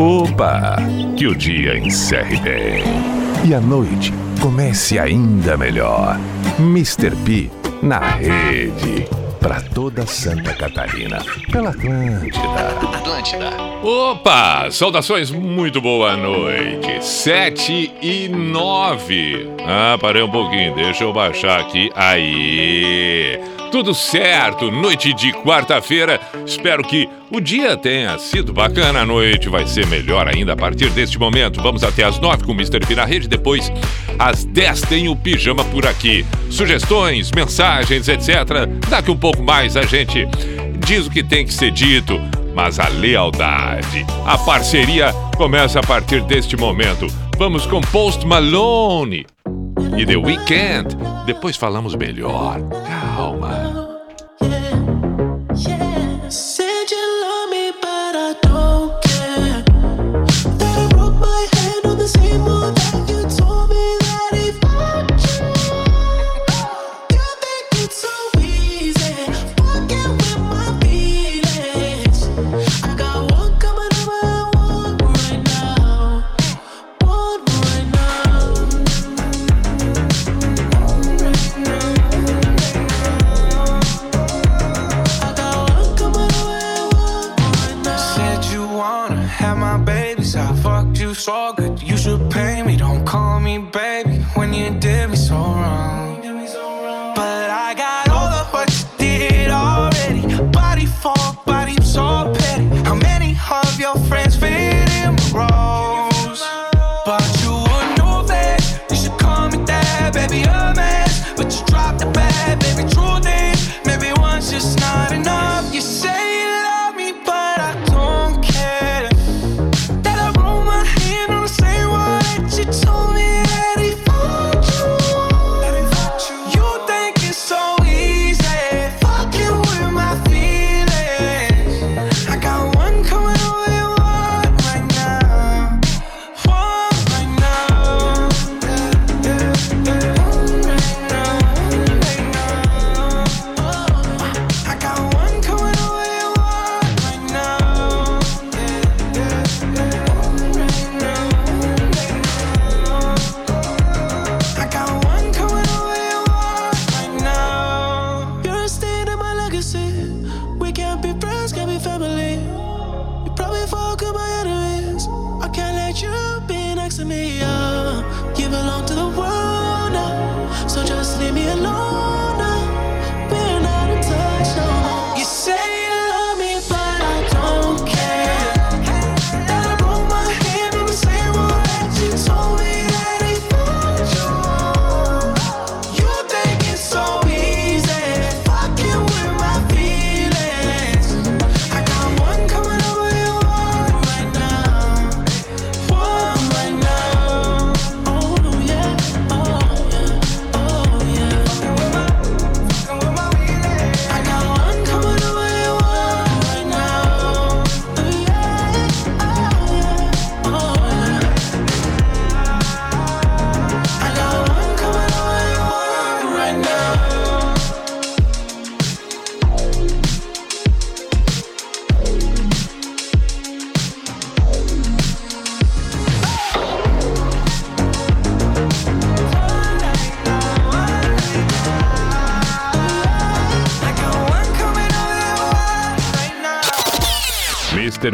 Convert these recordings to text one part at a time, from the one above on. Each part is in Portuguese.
Opa! Que o dia encerre bem. E a noite comece ainda melhor. Mr. P na rede. Para toda Santa Catarina. Pela Atlântida. Atlântida. Opa! Saudações, muito boa noite. Sete e nove. Ah, parei um pouquinho, deixa eu baixar aqui. Aí. Tudo certo, noite de quarta-feira. Espero que o dia tenha sido bacana. A noite vai ser melhor ainda a partir deste momento. Vamos até às nove com o Mr. P na rede. Depois, às dez, tem o Pijama por aqui. Sugestões, mensagens, etc. Daqui um pouco mais a gente diz o que tem que ser dito. Mas a lealdade, a parceria começa a partir deste momento. Vamos com Post Malone e The Weeknd. Depois falamos melhor. Calma.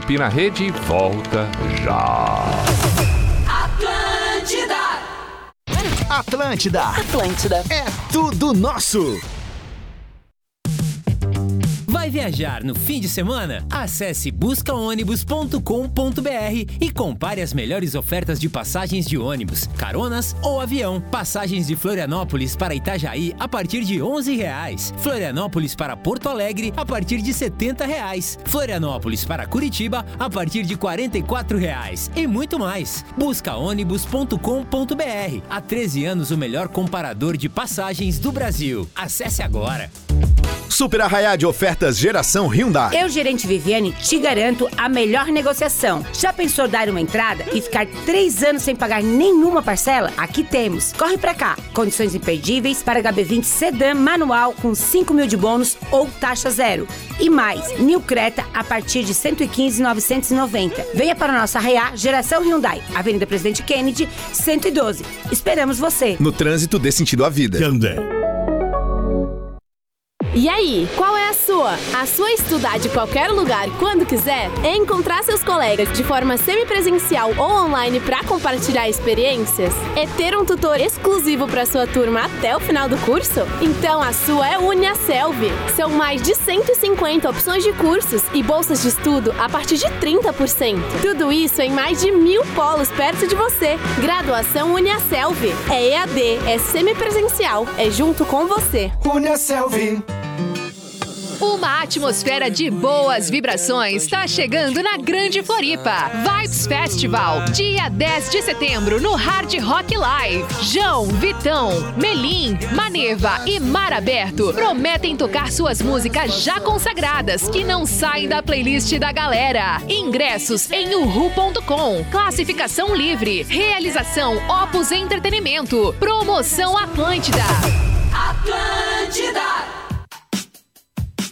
P na rede volta já. Atlântida. Atlântida. É tudo nosso. Viajar no fim de semana? Acesse buscaônibus.com.br e compare as melhores ofertas de passagens de ônibus, caronas ou avião. Passagens de Florianópolis para Itajaí a partir de 11 reais. Florianópolis para Porto Alegre a partir de 70 reais. Florianópolis para Curitiba a partir de 44 reais. E muito mais. Buscaônibus.com.br. Há 13 anos o melhor comparador de passagens do Brasil. Acesse agora. Super arraiá de ofertas geração Hyundai. Eu, gerente Viviane, te garanto a melhor negociação. Já pensou dar uma entrada e ficar três anos sem pagar nenhuma parcela? Aqui temos. Corre pra cá. Condições imperdíveis para HB20 Sedan manual com 5 mil de bônus ou taxa zero. E mais, New Creta a partir de 115,990. Venha para a nossa arraiá geração Hyundai. Avenida Presidente Kennedy, 112. Esperamos você. No trânsito dê sentido à vida. Hyundai. E aí, qual é a A sua estudar de qualquer lugar, quando quiser? É encontrar seus colegas de forma semipresencial ou online para compartilhar experiências? É ter um tutor exclusivo para sua turma até o final do curso? Então a sua é Uniaselv. São mais de 150 opções de cursos e bolsas de estudo a partir de 30%. Tudo isso em mais de mil polos perto de você. Graduação Uniaselv. É EAD, é semipresencial, é junto com você. Uniaselv. Uma atmosfera de boas vibrações está chegando na Grande Floripa. Vibes Festival, dia 10 de setembro no Hard Rock Live. João, Vitão, Melim, Maneva e Mar Aberto prometem tocar suas músicas já consagradas que não saem da playlist da galera. Ingressos em uhu.com. Classificação livre. Realização Opus Entretenimento. Promoção Atlântida. Atlântida.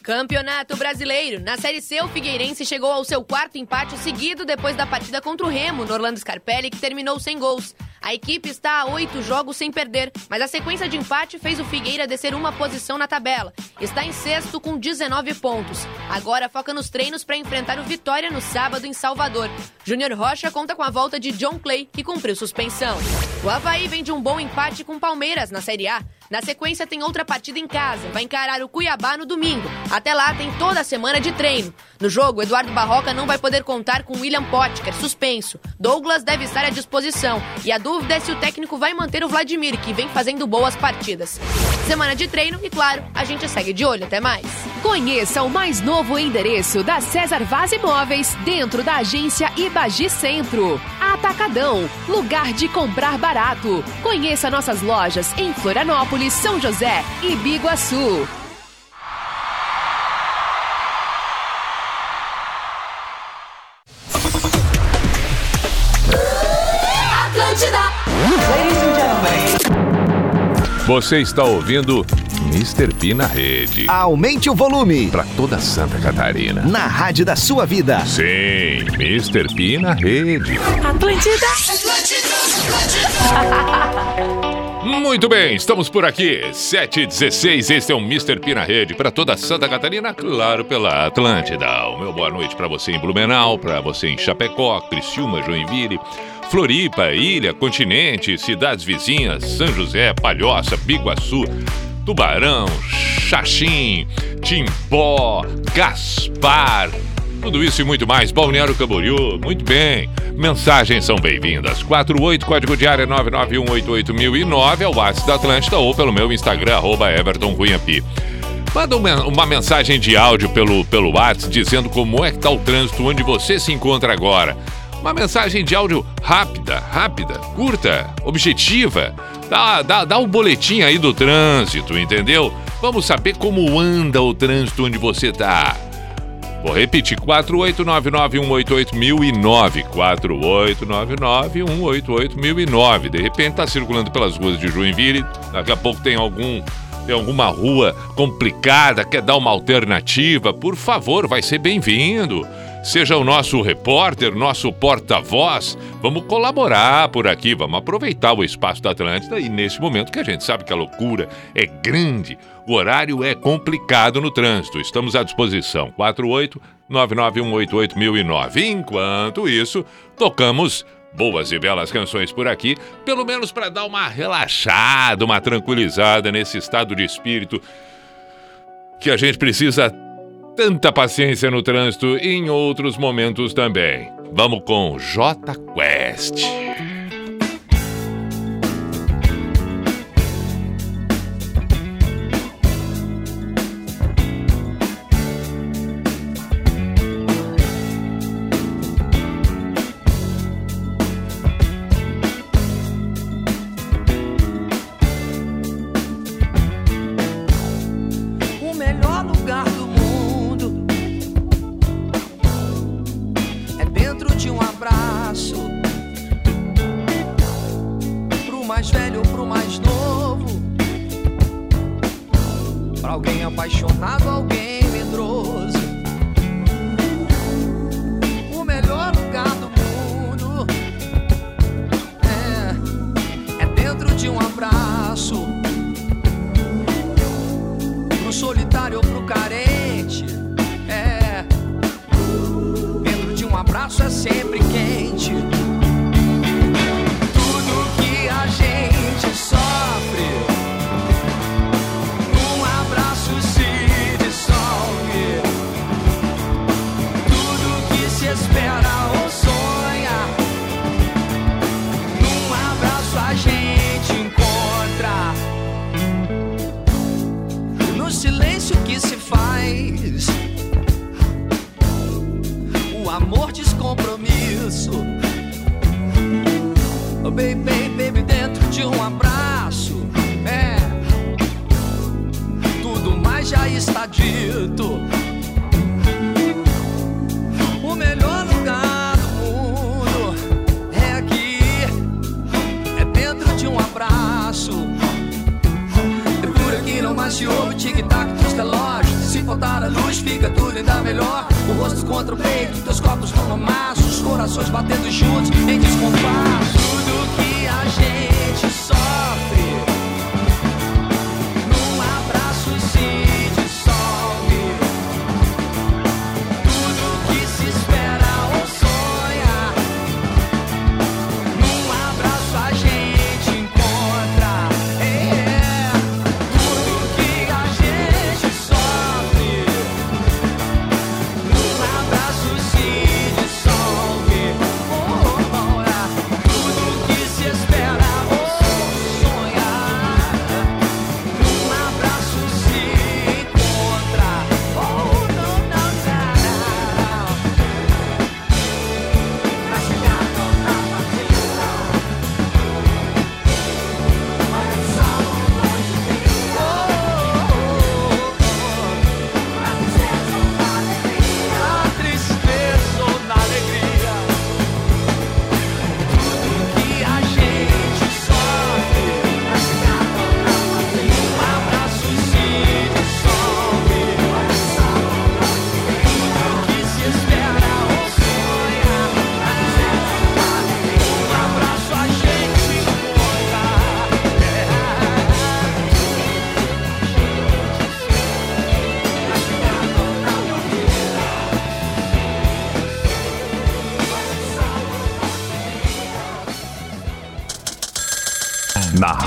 Campeonato Brasileiro. Na Série C, o Figueirense chegou ao seu quarto empate seguido depois da partida contra o Remo, no Orlando Scarpelli, que terminou sem gols. A equipe está a oito jogos sem perder, mas a sequência de empate fez o Figueira descer uma posição na tabela. Está em sexto com 19 pontos. Agora foca nos treinos para enfrentar o Vitória no sábado em Salvador. Júnior Rocha conta com a volta de John Clay, que cumpriu suspensão. O Havaí vem de um bom empate com Palmeiras na Série A. Na sequência, tem outra partida em casa. Vai encarar o Cuiabá no domingo. Até lá, tem toda a semana de treino. No jogo, Eduardo Barroca não vai poder contar com William Potker, suspenso. Douglas deve estar à disposição. E a dúvida é se o técnico vai manter o Vladimir, que vem fazendo boas partidas. Semana de treino e, claro, a gente segue de olho. Até mais. Conheça o mais novo endereço da César Vaz Imóveis dentro da agência Ibagi Centro. Atacadão, lugar de comprar barato. Conheça nossas lojas em Florianópolis, São José e Biguaçu. Você está ouvindo Mr. P na rede. Aumente o volume. Para toda Santa Catarina. Na rádio da sua vida. Sim, Mr. P na rede. Atlântida. Muito bem, estamos por aqui. 7h16, este é o Mr. P na rede. Para toda Santa Catarina, claro, pela Atlântida. O meu boa noite para você em Blumenau, para você em Chapecó, Criciúma, Joinville. Floripa, Ilha, Continente, cidades vizinhas, São José, Palhoça, Biguaçu, Tubarão, Xaxim, Timbó, Gaspar, tudo isso e muito mais. Balneário Camboriú, muito bem. Mensagens são bem-vindas. 48 código de área 991881009 é o WhatsApp da Atlântida ou pelo meu Instagram, arroba. Manda uma, uma, mensagem de áudio pelo, pelo WhatsApp dizendo como é que está o trânsito onde você se encontra agora. Uma mensagem de áudio rápida, rápida, curta, objetiva. Dá, dá, dá um boletim aí do trânsito, entendeu? Vamos saber como anda o trânsito onde você tá. Vou repetir, 48991881009, 48991881009. De repente tá circulando pelas ruas de Joinville, daqui a pouco tem algum tem alguma rua complicada, quer dar uma alternativa, por favor, vai ser bem-vindo. Seja o nosso repórter, nosso porta-voz. Vamos colaborar por aqui, vamos aproveitar o espaço da Atlântida e nesse momento que a gente sabe que a loucura é grande, o horário é complicado no trânsito. Estamos à disposição. 48 991881009. Enquanto isso, tocamos boas e belas canções por aqui, pelo menos para dar uma relaxada, uma tranquilizada nesse estado de espírito que a gente precisa tanta paciência no trânsito e em outros momentos também. Vamos com J Quest.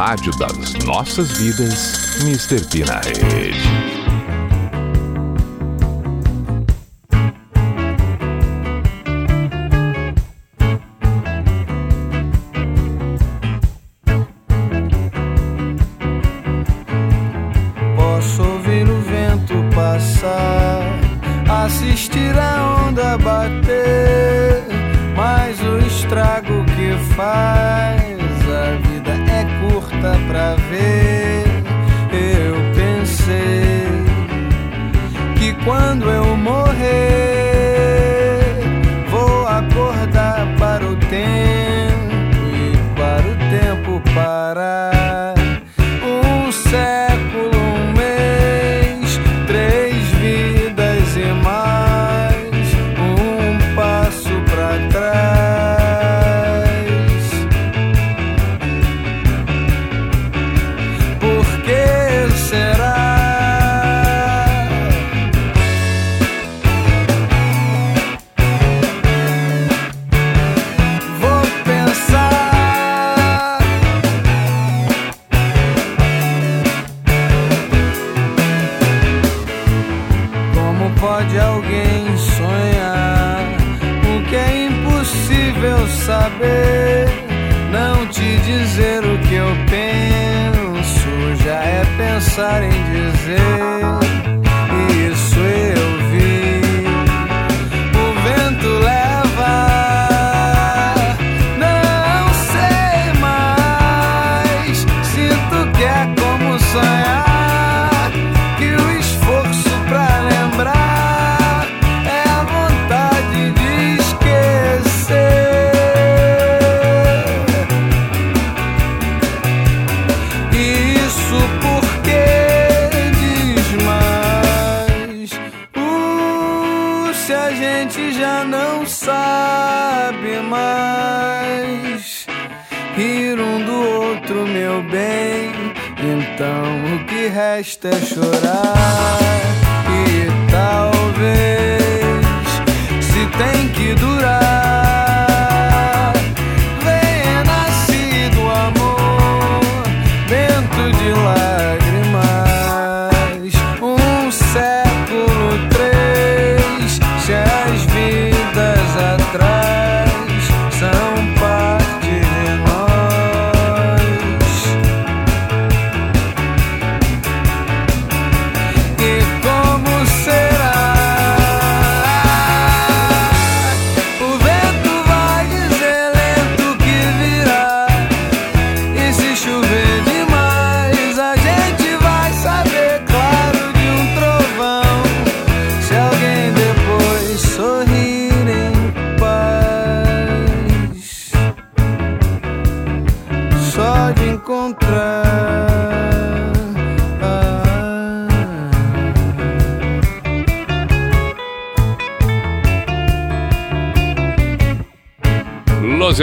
Rádio das nossas vidas, Mr. P na rede.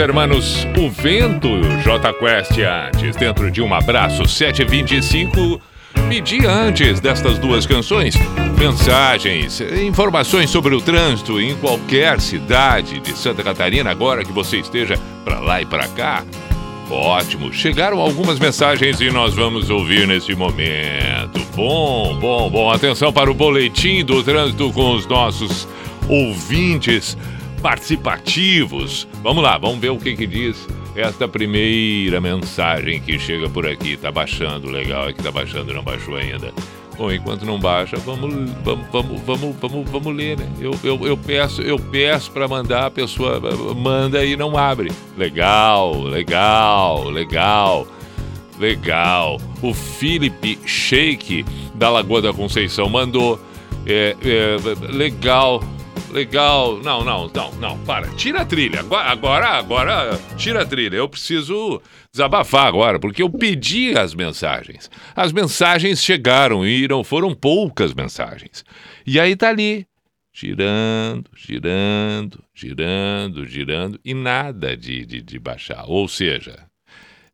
Hermanos, o vento, J Quest antes, dentro de um abraço 725. Pedi antes destas duas canções mensagens, informações sobre o trânsito em qualquer cidade de Santa Catarina, agora que você esteja para lá e para cá. Ótimo, chegaram algumas mensagens e nós vamos ouvir nesse momento. Bom, bom, bom. Atenção para o boletim do trânsito com os nossos ouvintes participativos. Vamos lá, vamos ver o que, que diz esta primeira mensagem que chega por aqui. Tá baixando, legal, é que tá baixando, não baixou ainda. Bom, enquanto não baixa, vamos, vamos, vamos, vamos, vamos, vamos ler, né? Eu, eu, eu peço, eu peço para mandar, a pessoa manda e não abre. Legal, legal, legal. Legal. O Felipe Sheik da Lagoa da Conceição mandou. É, é, legal, legal. Não, não, não, não. Para. Tira a trilha. Agora, agora, tira a trilha. Eu preciso desabafar agora, porque eu pedi as mensagens. As mensagens chegaram e foram poucas mensagens. E aí tá ali. Girando, girando, girando, girando, e nada de, de, de baixar. Ou seja,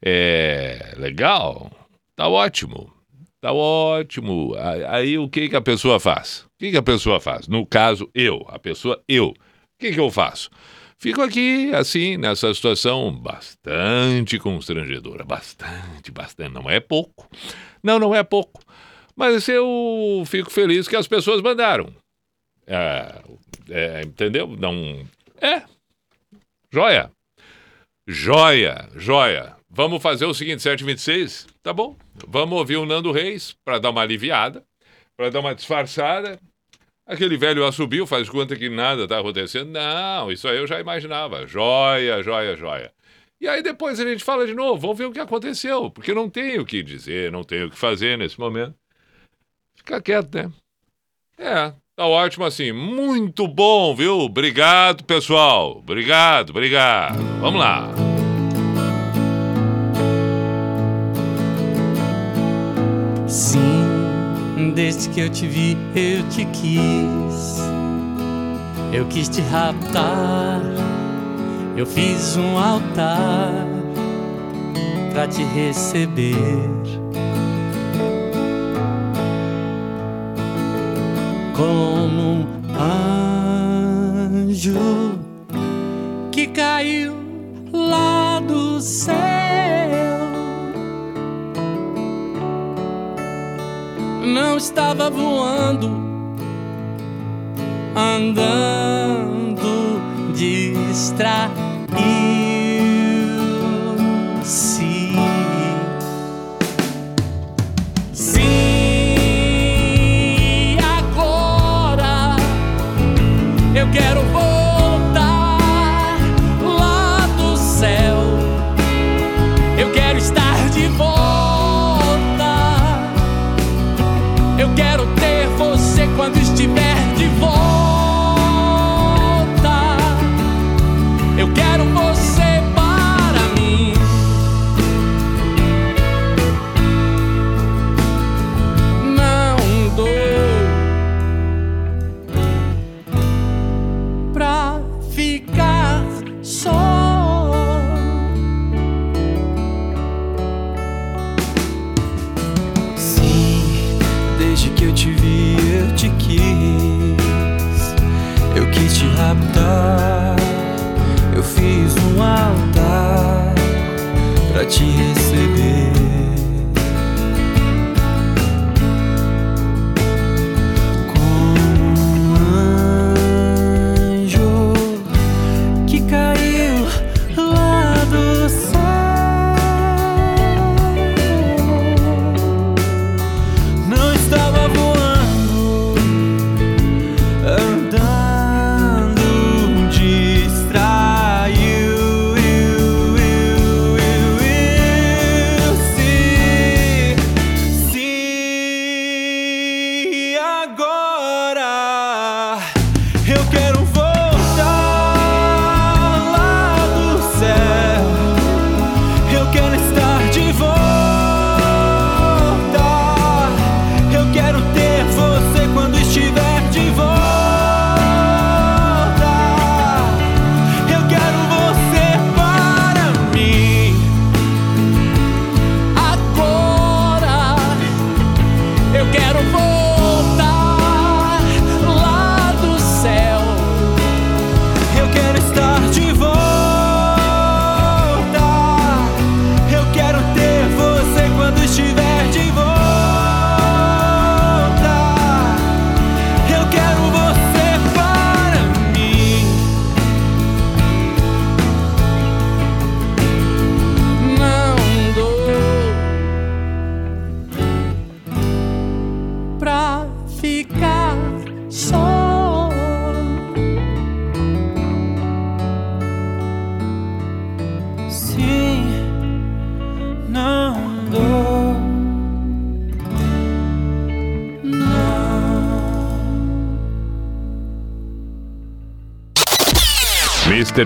é legal, tá ótimo, tá ótimo. Aí o que, que a pessoa faz? Que, que a pessoa faz? No caso, eu, a pessoa, eu. O que, que eu faço? Fico aqui, assim, nessa situação bastante constrangedora. Bastante, bastante. Não é pouco. Não, não é pouco. Mas eu fico feliz que as pessoas mandaram. É, é, entendeu? Não. É. Joia. Joia, joia. Vamos fazer o seguinte, 726? Tá bom. Vamos ouvir o Nando Reis para dar uma aliviada, para dar uma disfarçada. Aquele velho assobio faz conta que nada tá acontecendo. Não, isso aí eu já imaginava. Joia, joia, joia. E aí depois a gente fala de novo, vamos ver o que aconteceu, porque não tem o que dizer, não tem o que fazer nesse momento. Fica quieto, né? É, tá ótimo assim. Muito bom, viu? Obrigado, pessoal. Obrigado, obrigado. Vamos lá. Sim, desde que eu te vi, eu te quis. Eu quis te raptar. Eu fiz um altar pra te receber. Como um anjo que caiu lá do céu. Não estava voando, andando distraído-se.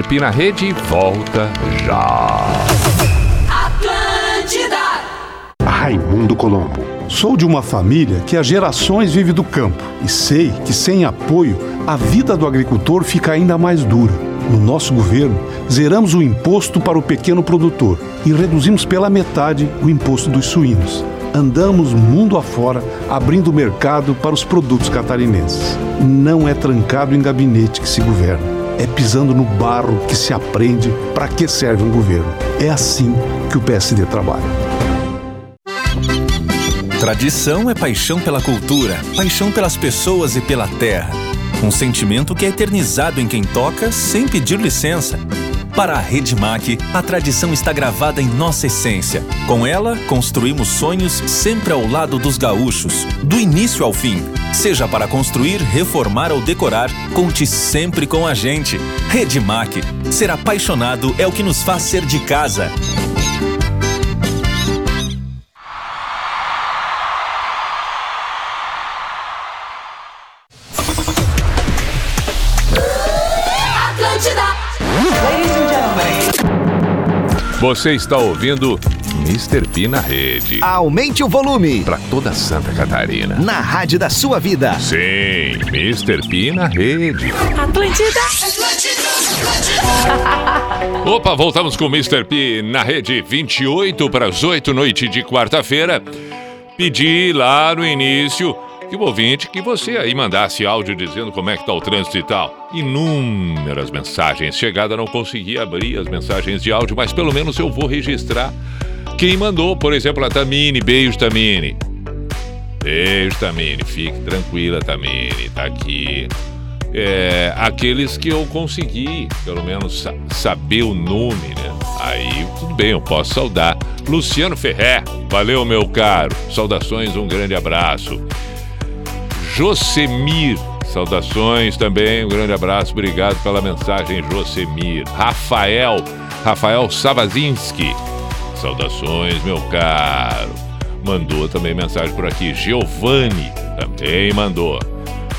P na rede volta já. Atlântida. Raimundo Colombo. Sou de uma família que há gerações vive do campo e sei que sem apoio a vida do agricultor fica ainda mais dura. No nosso governo, zeramos o imposto para o pequeno produtor e reduzimos pela metade o imposto dos suínos. Andamos mundo afora abrindo mercado para os produtos catarinenses. Não é trancado em gabinete que se governa, é pisando no barro que se aprende para que serve um governo. É assim que o PSD trabalha. Tradição é paixão pela cultura, paixão pelas pessoas e pela terra. Um sentimento que é eternizado em quem toca sem pedir licença. Para a Redmac, a tradição está gravada em nossa essência. Com ela, construímos sonhos sempre ao lado dos gaúchos, do início ao fim. Seja para construir, reformar ou decorar, conte sempre com a gente. Redmac. Ser apaixonado é o que nos faz ser de casa. Você está ouvindo Mr. P na rede. Aumente o volume. Para toda Santa Catarina. Na rádio da sua vida. Sim, Mr. P na rede. Atlântida. Opa, voltamos com o Mr. P na rede 28 para as 8 noite de quarta-feira. Pedi lá no início que o ouvinte, que você aí mandasse áudio dizendo como é que tá o trânsito e tal. Inúmeras mensagens. Chegada não consegui abrir as mensagens de áudio, mas pelo menos eu vou registrar quem mandou. Por exemplo, a Tamine. Beijo, Tamine. Beijo, Tamine. Fique tranquila, Tamine. Tá aqui. É, aqueles que eu consegui, pelo menos, sa- saber o nome, né? Aí, tudo bem, eu posso saudar. Luciano Ferré, valeu, meu caro. Saudações, um grande abraço. Josemir, saudações também, um grande abraço, obrigado pela mensagem, Josemir. Rafael, Rafael Savazinski, saudações, meu caro. Mandou também mensagem por aqui. Giovanni também mandou.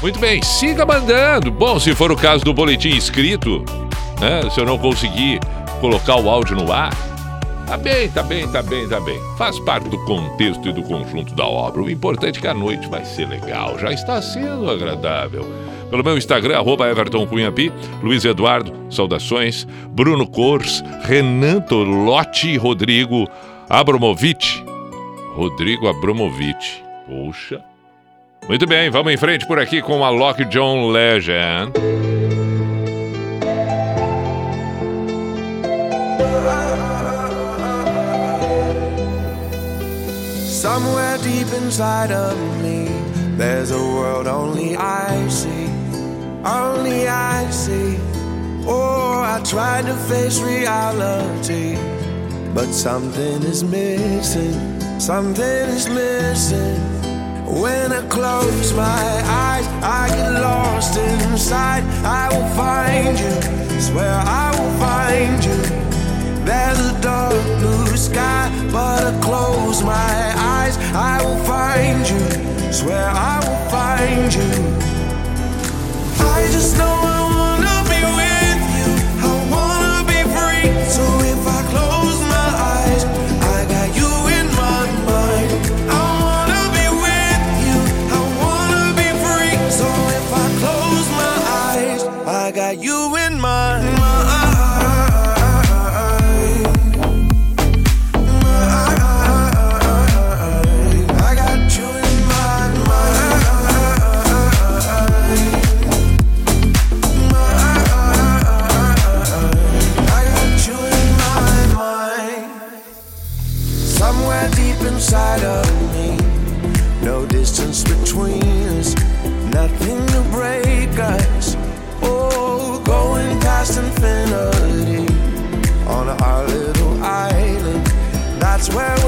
Muito bem, siga mandando. Bom, se for o caso do boletim escrito, né, se eu não conseguir colocar o áudio no ar, Tá bem, tá bem, tá bem, tá bem. Faz parte do contexto e do conjunto da obra. O importante é que a noite vai ser legal. Já está sendo agradável. Pelo meu Instagram, arroba Everton Luiz Eduardo, saudações, Bruno Cors, Renan Tolotti, Rodrigo Abramovic. Rodrigo Abramovic. Puxa. Muito bem, vamos em frente por aqui com a Lock John Legend. Somewhere deep inside of me, there's a world only I see, only I see. Oh, I tried to face reality, but something is missing, something is missing. When I close my eyes, I get lost inside. I will find you, swear I will find you. There's a dark blue sky, but I close my eyes. I will find you. Swear I will find you. I just know It's where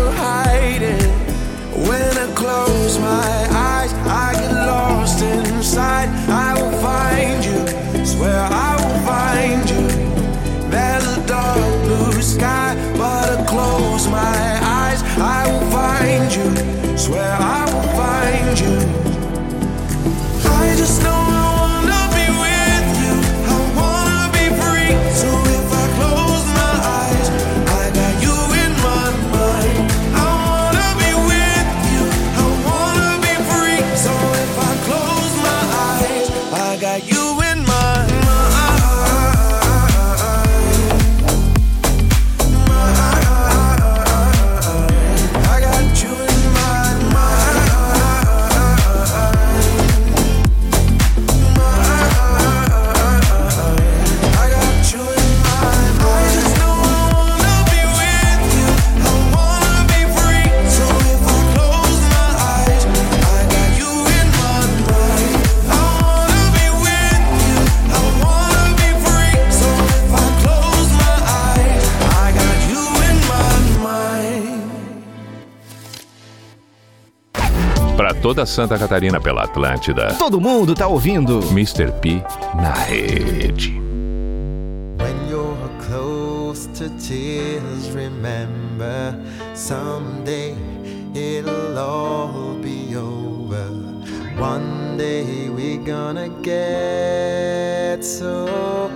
toda Santa Catarina pela Atlântida. Todo mundo tá ouvindo. Mr. P na rede. When you're close to tears, remember someday it'll all be over. One day we're gonna get so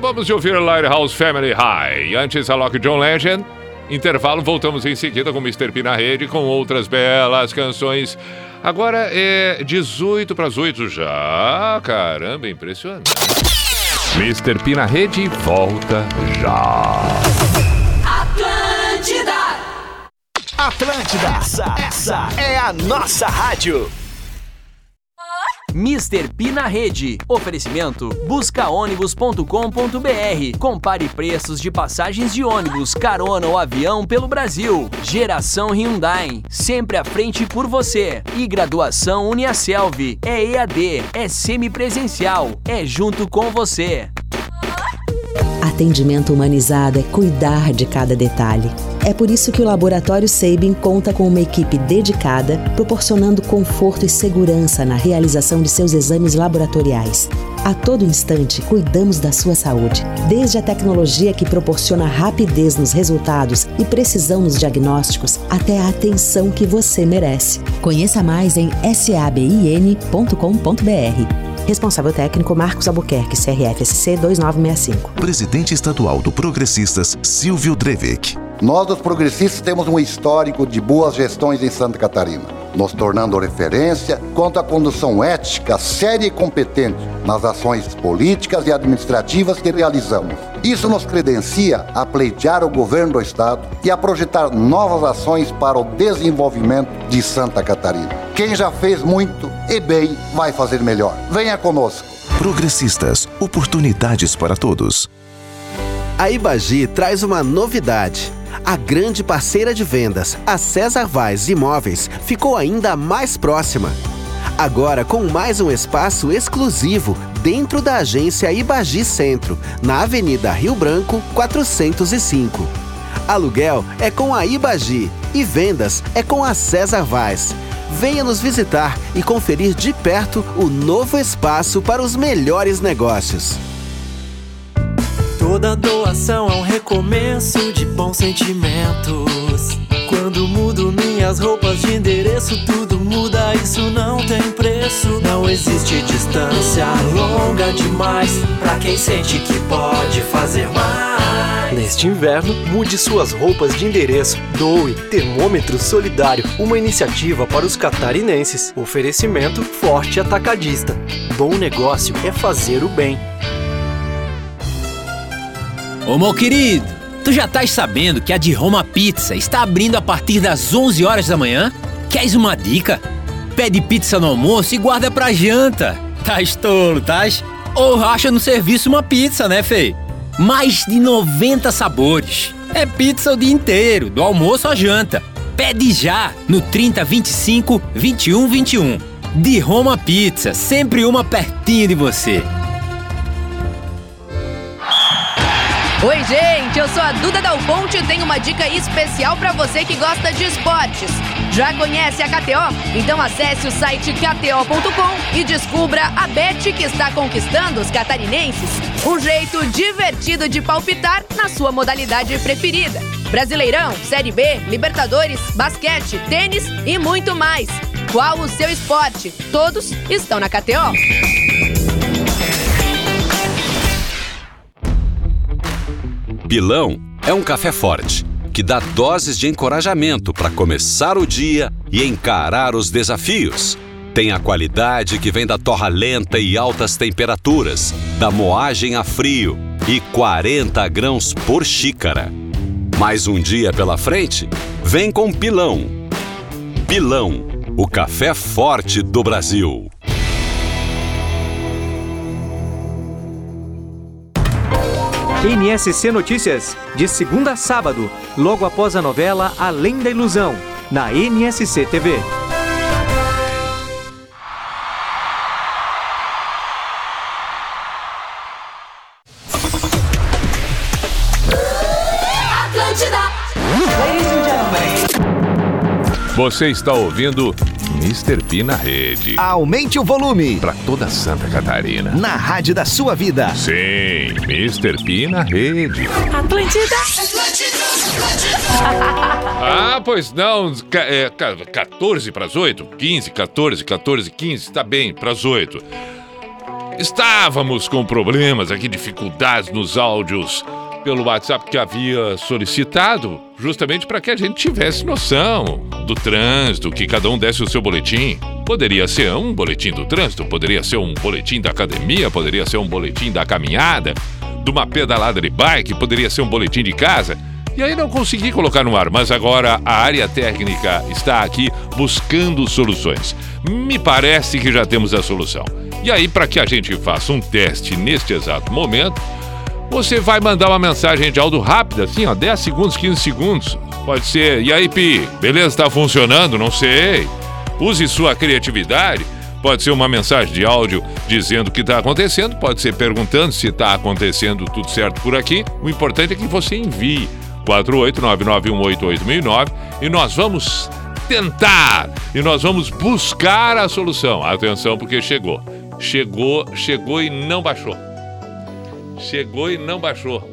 acabamos de ouvir Lighthouse Family High. Antes, a Lock John Legend. Intervalo, voltamos em seguida com Mr. P na rede, com outras belas canções. Agora é 18 para as 8 já. Caramba, impressionante. Mr. P na rede volta já. Atlântida! Atlântida, essa, essa é a nossa rádio. Mr. P na rede. Oferecimento buscaônibus.com.br. Compare preços de passagens de ônibus, carona ou avião pelo Brasil. Geração Hyundai. Sempre à frente por você. E graduação Uniaselv. É EAD, é semipresencial, é junto com você. Atendimento humanizado é cuidar de cada detalhe. É por isso que o Laboratório Sabin conta com uma equipe dedicada, proporcionando conforto e segurança na realização de seus exames laboratoriais. A todo instante, cuidamos da sua saúde. Desde a tecnologia que proporciona rapidez nos resultados e precisão nos diagnósticos, até a atenção que você merece. Conheça mais em sabin.com.br. Responsável técnico Marcos Albuquerque, CRFSC 2965. Presidente estadual do Progressistas, Silvio Drevik. Nós, dos progressistas, temos um histórico de boas gestões em Santa Catarina, nos tornando referência quanto à condução ética, séria e competente nas ações políticas e administrativas que realizamos. Isso nos credencia a pleitear o governo do Estado e a projetar novas ações para o desenvolvimento de Santa Catarina. Quem já fez muito e bem vai fazer melhor. Venha conosco. Progressistas, oportunidades para todos. A Ibagi traz uma novidade. A grande parceira de vendas, a César Vaz Imóveis, ficou ainda mais próxima. Agora com mais um espaço exclusivo dentro da agência Ibagi Centro, na Avenida Rio Branco, 405. Aluguel é com a Ibagi e vendas é com a César Vaz. Venha nos visitar e conferir de perto o novo espaço para os melhores negócios. Toda doação é um recomeço de bons sentimentos. Quando mudo minhas roupas de endereço, tudo muda, isso não tem preço. Não existe distância longa demais pra quem sente que pode fazer mais. Neste inverno, mude suas roupas de endereço. Doe Termômetro Solidário, uma iniciativa para os catarinenses. Oferecimento Forte Atacadista. Bom negócio é fazer o bem. Ô meu querido, tu já estás sabendo que a de Roma Pizza está abrindo a partir das 11 horas da manhã? Queres uma dica? Pede pizza no almoço e guarda pra janta. Tás tolo, tás? Ou racha no serviço uma pizza, né, fei? Mais de 90 sabores. É pizza o dia inteiro, do almoço à janta. Pede já no 3025 2121. De Roma Pizza, sempre uma pertinho de você. Oi, gente, eu sou a Duda Dal Ponte e tenho uma dica especial para você que gosta de esportes. Já conhece a KTO? Então acesse o site kto.com e descubra a bet que está conquistando os catarinenses. Um jeito divertido de palpitar na sua modalidade preferida. Brasileirão, Série B, Libertadores, basquete, tênis e muito mais. Qual o seu esporte? Todos estão na KTO. Pilão é um café forte que dá doses de encorajamento para começar o dia e encarar os desafios. Tem a qualidade que vem da torra lenta e altas temperaturas, da moagem a frio e 40 grãos por xícara. Mais um dia pela frente? Vem com Pilão. Pilão, o café forte do Brasil. NSC Notícias, de segunda a sábado, logo após a novela Além da Ilusão, na NSC TV. Você está ouvindo Mr. P na rede. Aumente o volume. Para toda Santa Catarina. Na rádio da sua vida. Sim, Mr. P na rede. Atlântida! Ah, pois não. Ca- é, ca- 14 para as 8? 15, 14, 14, 15. Tá bem, para as 8. Estávamos com problemas aqui, dificuldades nos áudios pelo WhatsApp que havia solicitado, justamente para que a gente tivesse noção do trânsito, que cada um desse o seu boletim. Poderia ser um boletim do trânsito, poderia ser um boletim da academia, poderia ser um boletim da caminhada, de uma pedalada de bike, poderia ser um boletim de casa. E aí não consegui colocar no ar, mas agora a área técnica está aqui buscando soluções. Me parece que já temos a solução. E aí, para que a gente faça um teste neste exato momento, você vai mandar uma mensagem de áudio rápida, assim, ó, 10 segundos, 15 segundos. Pode ser, e aí, Pi, beleza? Tá funcionando? Não sei. Use sua criatividade. Pode ser uma mensagem de áudio dizendo o que está acontecendo, pode ser perguntando se está acontecendo tudo certo por aqui. O importante é que você envie 48991881009 e nós vamos tentar e nós vamos buscar a solução. Atenção, porque chegou. Chegou, chegou e não baixou. Chegou e não baixou.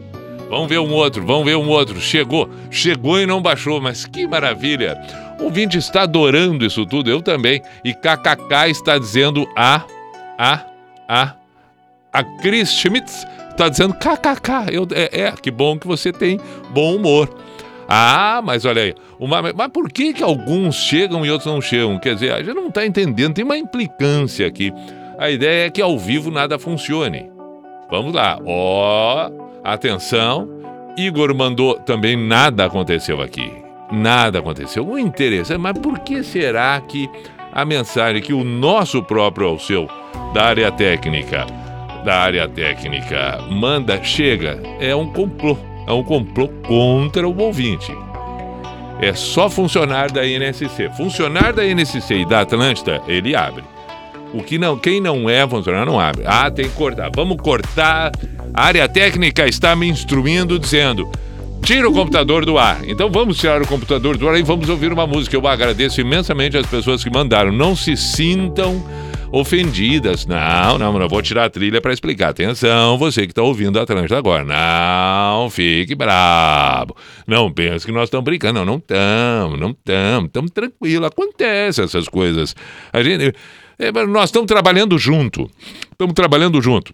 Vamos ver um outro, vamos ver um outro. Chegou, chegou e não baixou, mas que maravilha. O ouvinte está adorando isso tudo, eu também. E KKK está dizendo a, a, a. A Chris Schmitz está dizendo KKK. Eu, é, é, que bom que você tem bom humor. Ah, mas olha aí, uma, mas por que, que alguns chegam e outros não chegam? Quer dizer, a gente não está entendendo, tem uma implicância aqui. A ideia é que ao vivo nada funcione. Vamos lá, ó, atenção. Igor mandou também nada aconteceu aqui. Nada aconteceu. O interessante, mas por que será que a mensagem que o nosso próprio Alceu da área técnica, da área técnica manda, chega, é um complô. É um complô contra o ouvinte. É só funcionário da INSC. Funcionário da INSC e da Atlântida, ele abre. O que não, quem não é funcionário não abre. Ah, tem que cortar. Vamos cortar. A área técnica está me instruindo dizendo: tira o computador do ar. Então vamos tirar o computador do ar e vamos ouvir uma música. Eu agradeço imensamente as pessoas que mandaram. Não se sintam ofendidas. Não, não, não vou tirar a trilha para explicar. Atenção, você que está ouvindo a Atlântida agora. Não fique brabo. Não pense que nós estamos brincando. Não, não estamos, não estamos. Estamos tranquilos. Acontece essas coisas. A gente, é, nós estamos trabalhando junto. Estamos trabalhando junto.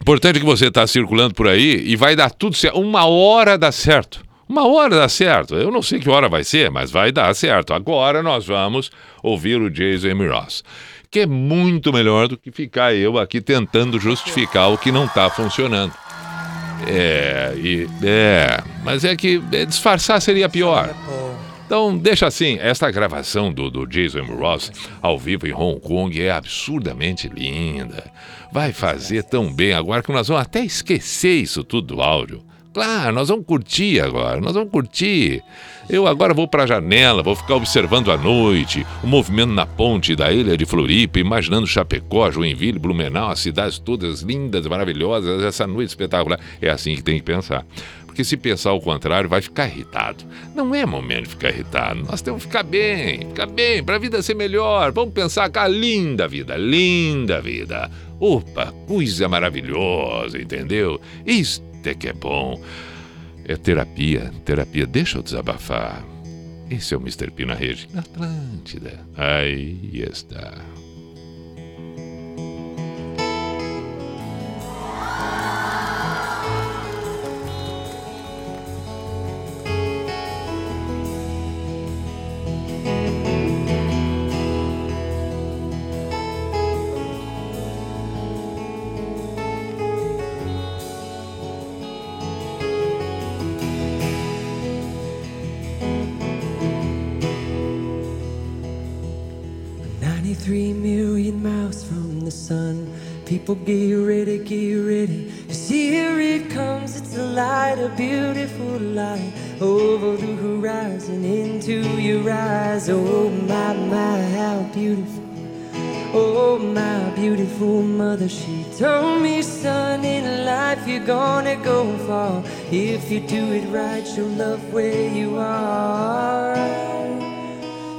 Importante que você está circulando por aí e vai dar tudo certo. Uma hora dá certo. Uma hora dá certo. Eu não sei que hora vai ser, mas vai dar certo. Agora nós vamos ouvir o Jason M. Ross que é muito melhor do que ficar eu aqui tentando justificar o que não está funcionando. É, e, é, mas é que é, disfarçar seria pior. Então, deixa assim, esta gravação do, do Jason. Ross ao vivo em Hong Kong é absurdamente linda. Vai fazer tão bem agora que nós vamos até esquecer isso tudo do áudio. Claro, nós vamos curtir agora, nós vamos curtir. Eu agora vou para a janela, vou ficar observando a noite, o movimento na ponte da ilha de Floripa, imaginando Chapecó, Joinville, Blumenau, as cidades todas lindas, maravilhosas, essa noite espetacular. É assim que tem que pensar. Porque se pensar o contrário, vai ficar irritado. Não é momento de ficar irritado. Nós temos que ficar bem, ficar bem, para a vida ser melhor. Vamos pensar com a linda vida, linda vida. Opa, coisa maravilhosa, entendeu? Isto é que é bom. É terapia, terapia. Deixa eu desabafar. Esse é o Mr. P na rede. Na Atlântida. Aí está. Eyes. Oh, my, my, how beautiful. Oh, my beautiful mother, she told me, son, in life you're gonna go far. If you do it right, you'll love where you are.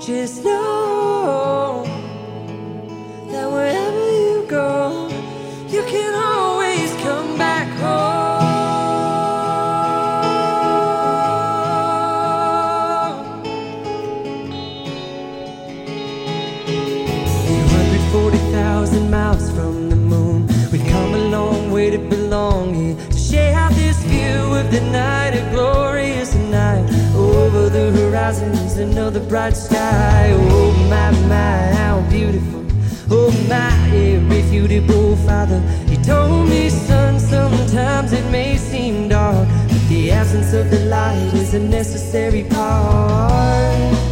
Just know of the night, a glorious night. Over the horizon's another bright sky. Oh my, my, how beautiful. Oh my irrefutable oh, father. He told me, son, sometimes it may seem dark, but the absence of the light is a necessary part.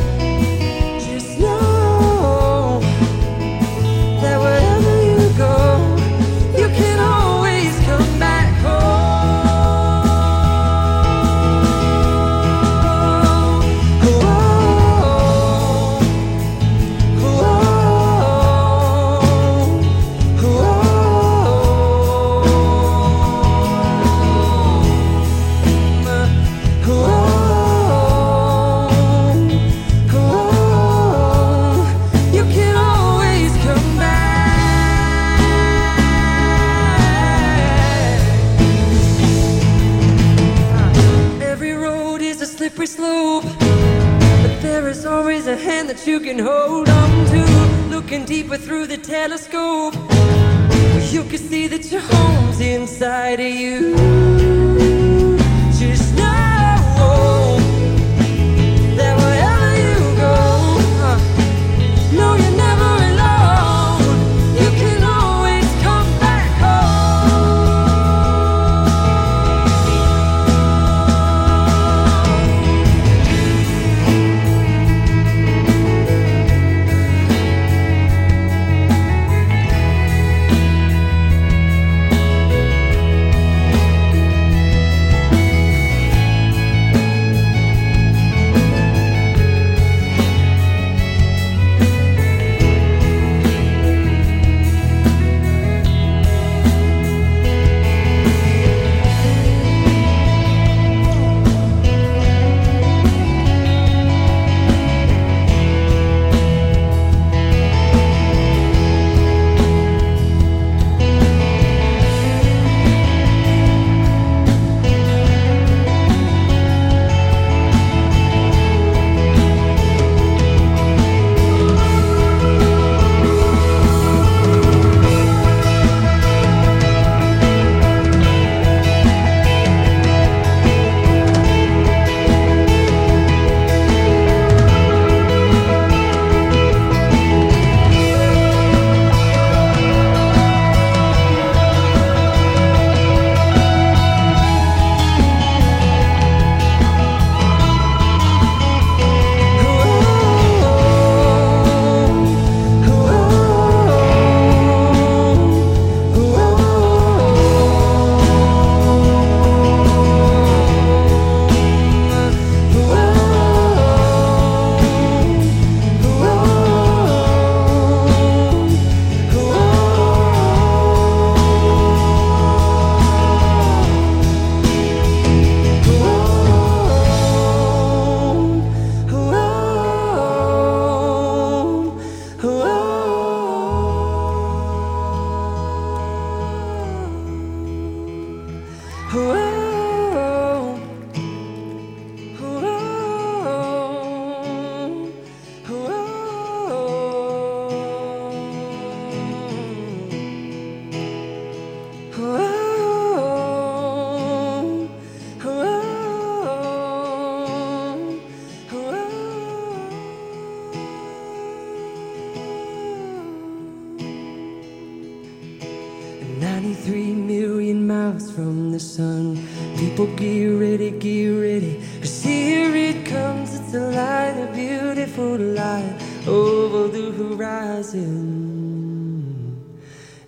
Miles from the sun. People get ready, get ready. Cause here it comes, it's a light, a beautiful light over the horizon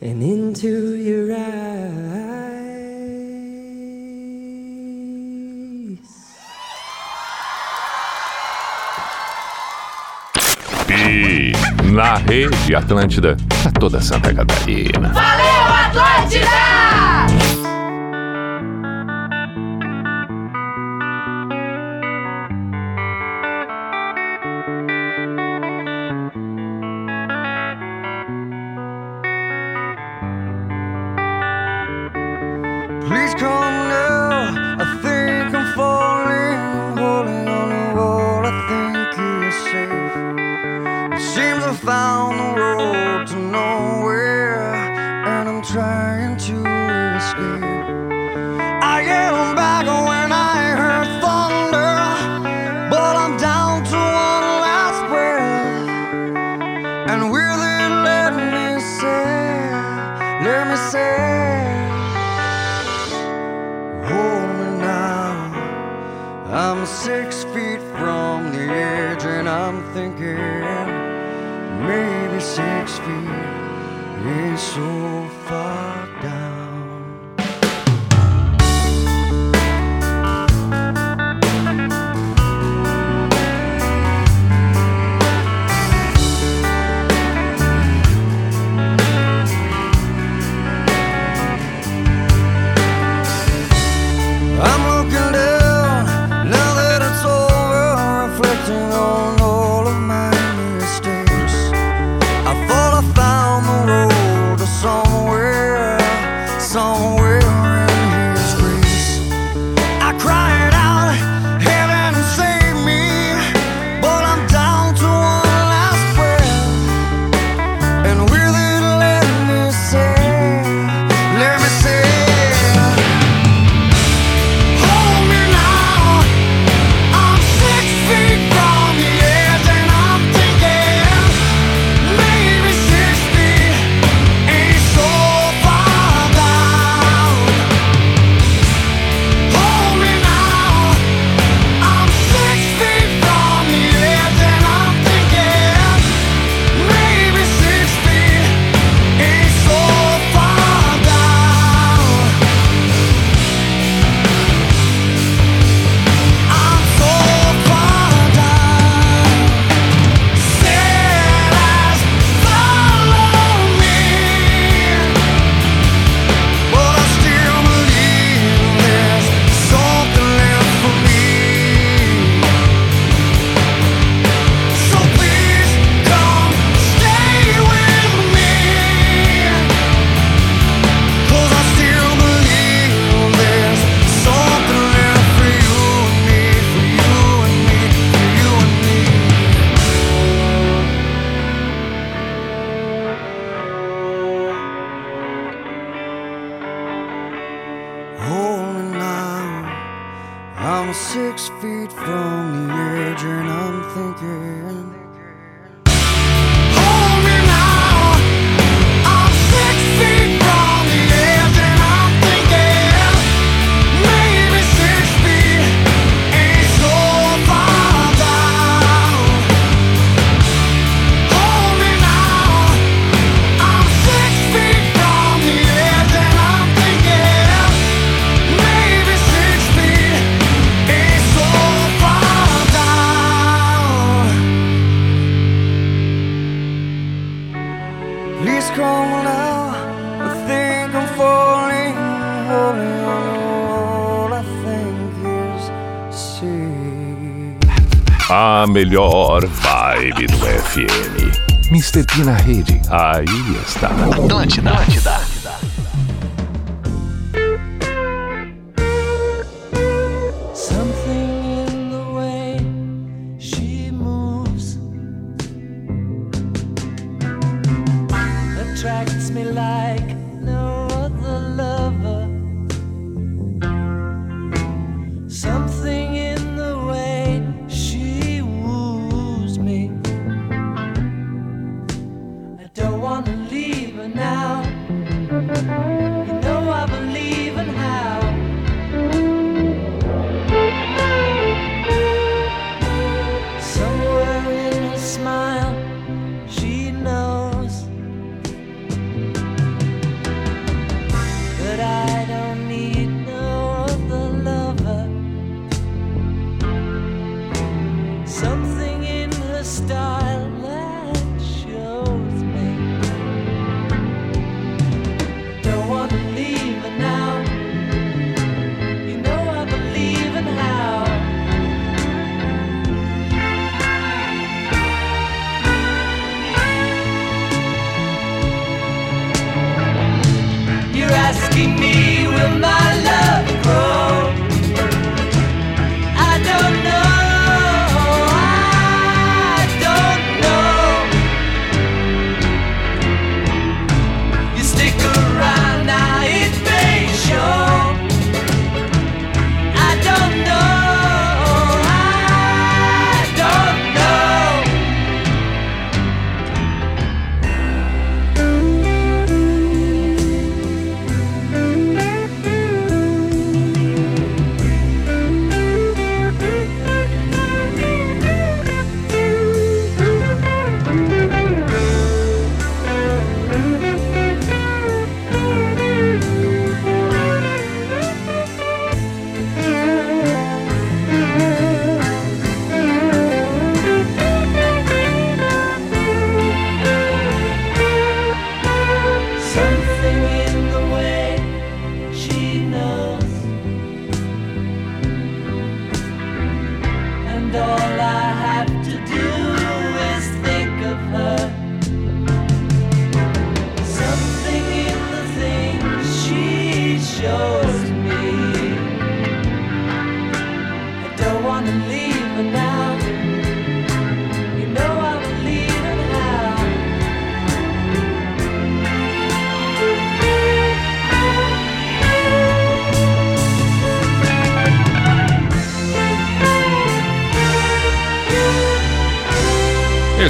and into your eyes. E na rede Atlântida, pra toda Santa Catarina. Valeu, Atlântida! Mr. P na rede. Aí está. Atlântida. Atlântida.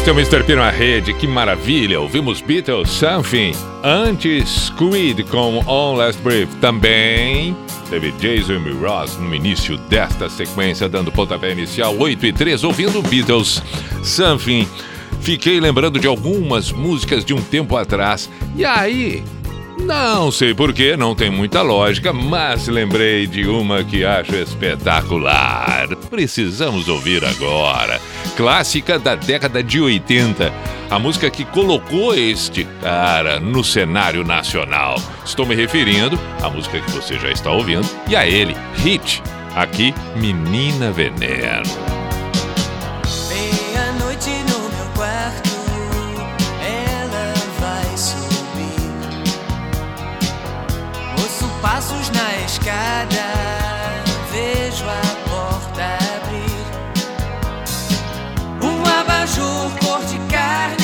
Este é o Mr. P na rede, que maravilha! Ouvimos Beatles, Something, antes Creed com On Last Breath. Também teve Jason Ross no início desta sequência, dando pontapé inicial 8 e 3, ouvindo Beatles, Something. Fiquei lembrando de algumas músicas de um tempo atrás. E aí, não sei porquê, não tem muita lógica, mas lembrei de uma que acho espetacular. Precisamos ouvir agora. Clássica da década de 80. A música que colocou este cara no cenário nacional. Estou me referindo à música que você já está ouvindo e a ele, Hit. Aqui, Menina Veneno. passos na escada, abajur cor de carne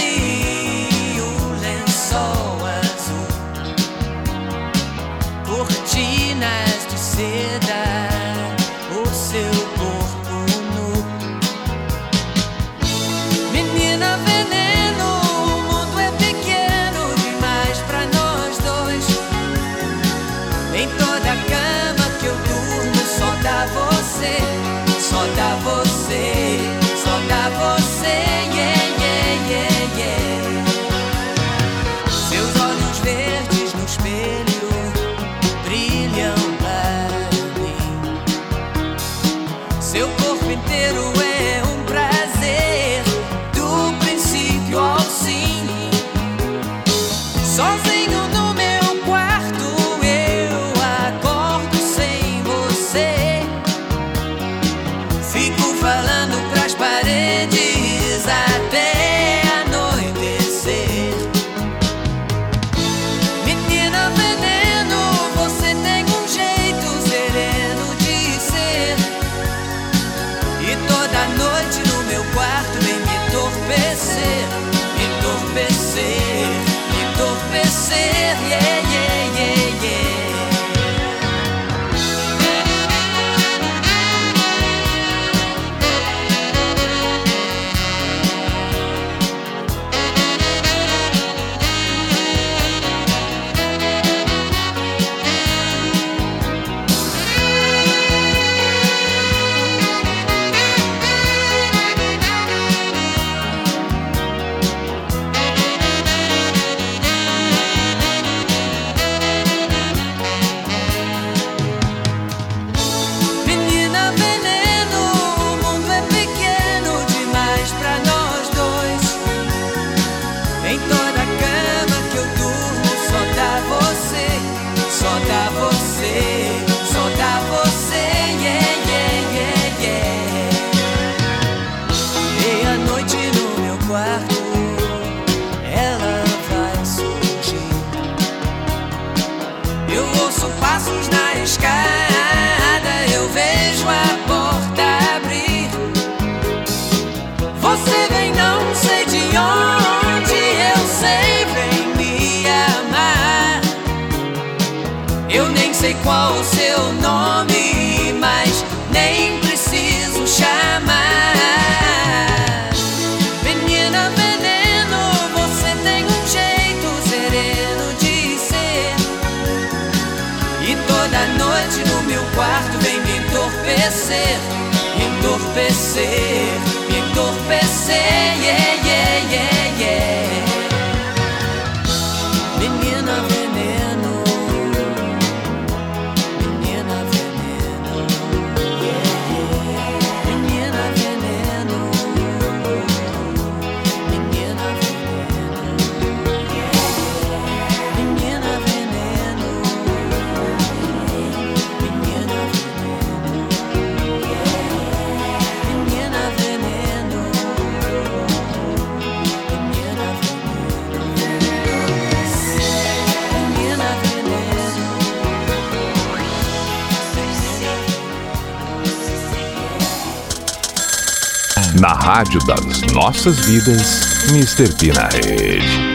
rádio das nossas vidas, Mr. P na rede.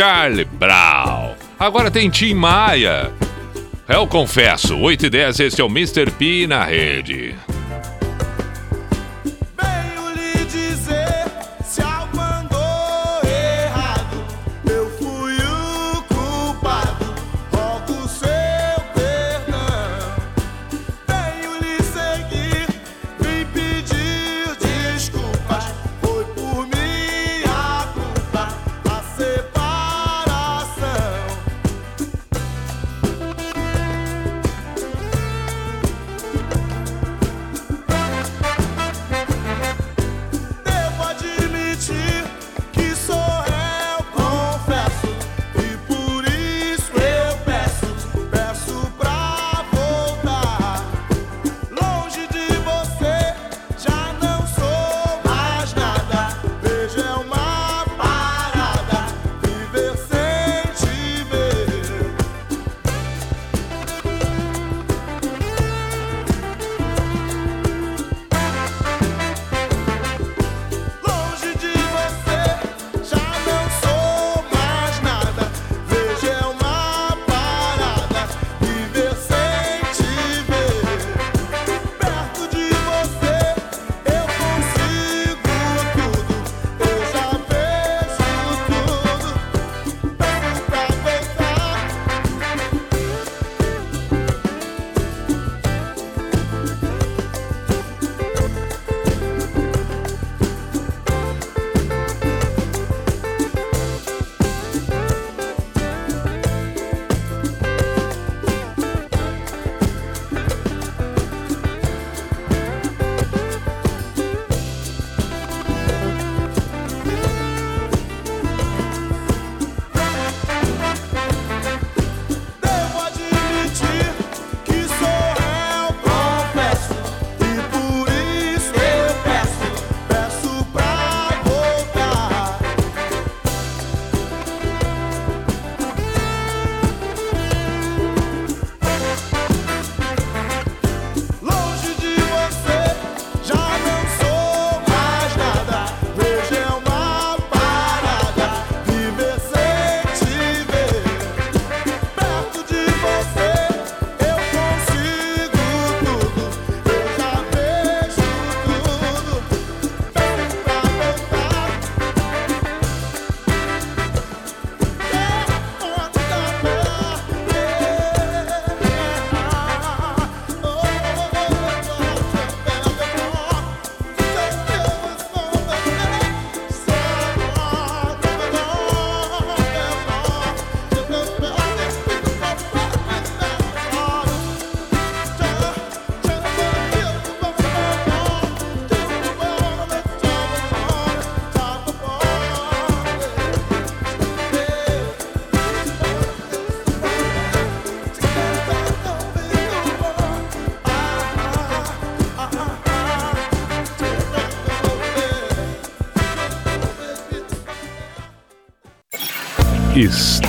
Charlie Brown. Agora tem Tim Maia. Eu confesso, 8 e 10, este é o Mr. P na rede.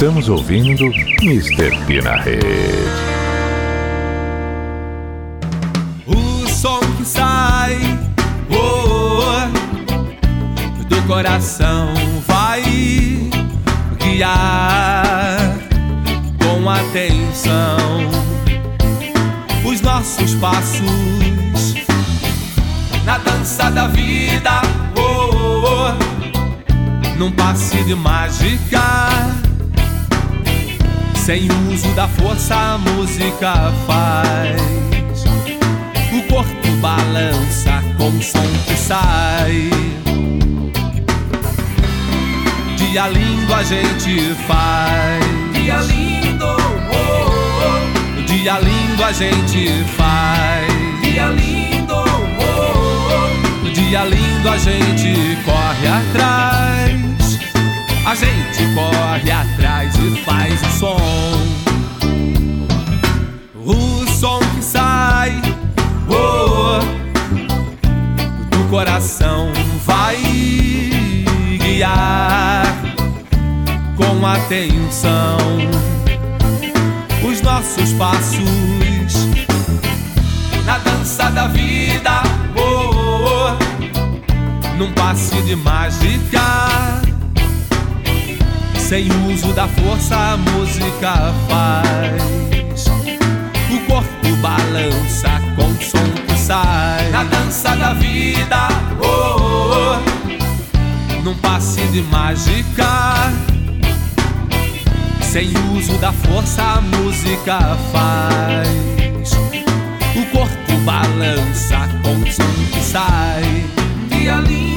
Estamos ouvindo Mr. P na rede. O som que sai oh, oh, do coração vai guiar com atenção os nossos passos na dança da vida. Oh, oh, num passe de mágica. Sem uso da força, a música faz. O corpo balança com o som que sai. Dia lindo a gente faz. Dia lindo, oh, oh. Dia lindo a gente faz. Dia lindo, oh, oh. Dia lindo a gente corre atrás. A gente corre atrás e faz o som. O som que sai oh, do coração vai guiar com atenção os nossos passos na dança da vida. Oh, oh, num passe de mágica. Sem uso da força, a música faz. O corpo balança com o som que sai. Na dança da vida, oh, oh, oh, num passe de mágica. Sem uso da força, a música faz. O corpo balança com o som que sai. Oh.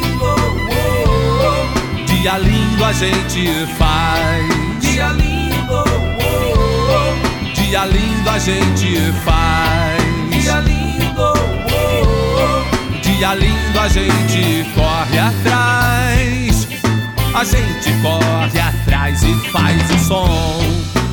Dia lindo a gente faz. Dia lindo, oh, oh. dia lindo a gente faz. Dia lindo, oh, oh. dia lindo a gente corre atrás. A gente corre atrás e faz o som.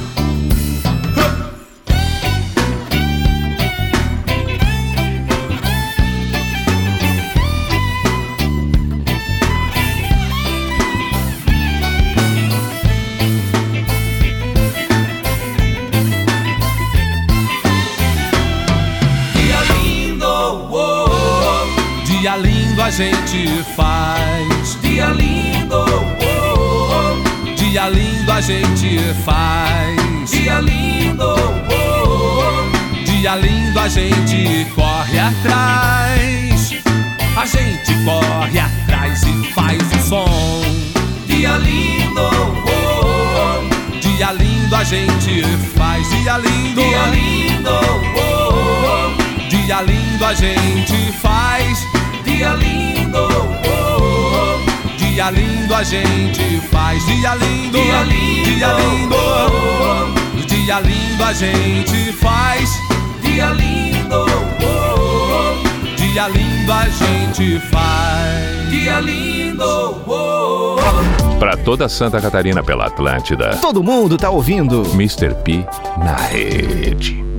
Gente faz. Dia lindo, oh, oh. dia lindo a gente faz. Dia lindo, oh, oh. dia lindo a gente corre atrás. A gente corre atrás e faz o som. Dia lindo, oh, oh. dia lindo a gente faz. Dia lindo, dia lindo, oh, oh. dia lindo a gente faz. Dia lindo, oh, oh. dia lindo a gente faz. Dia lindo, dia lindo, dia lindo, oh, dia lindo a gente faz. Dia lindo, oh, oh. dia lindo a gente faz. Dia lindo, oh, oh. Para toda Santa Catarina pela Atlântida. Todo mundo tá ouvindo. Mr. P na rede.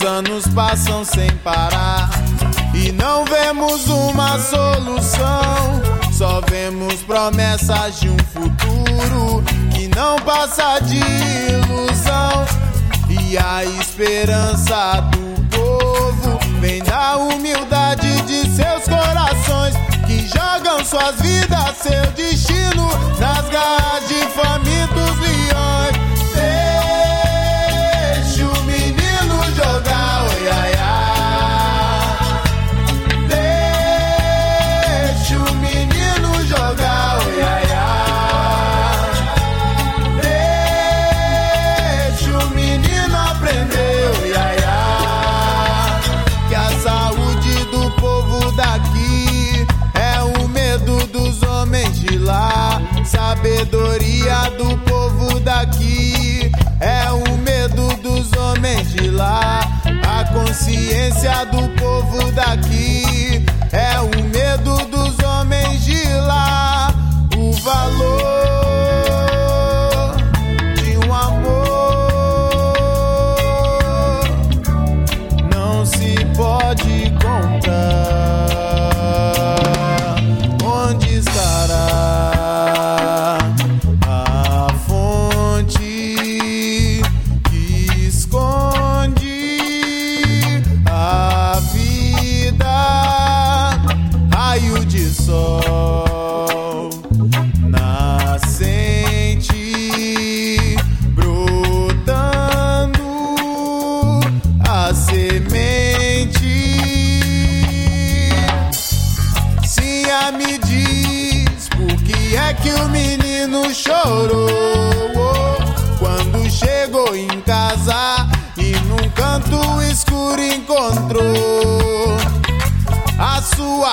Os anos passam sem parar e não vemos uma solução. Só vemos promessas de um futuro que não passa de ilusão. E a esperança do povo vem da humildade de seus corações que jogam suas vidas, seu destino nas garras de famintos leões. Sabedoria do povo daqui é o medo dos homens de lá. A consciência do povo daqui é o medo dos homens de lá. O valor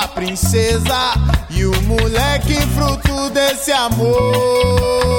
princesa e o moleque fruto desse amor.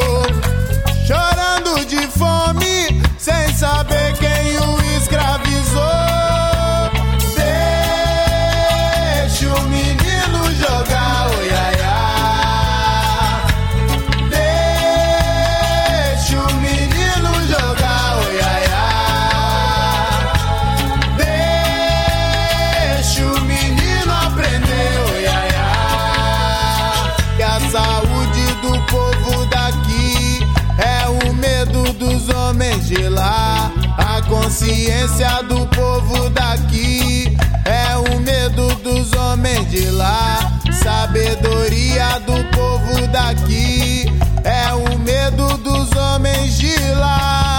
Consciência do povo daqui é o medo dos homens de lá. Sabedoria do povo daqui é o medo dos homens de lá.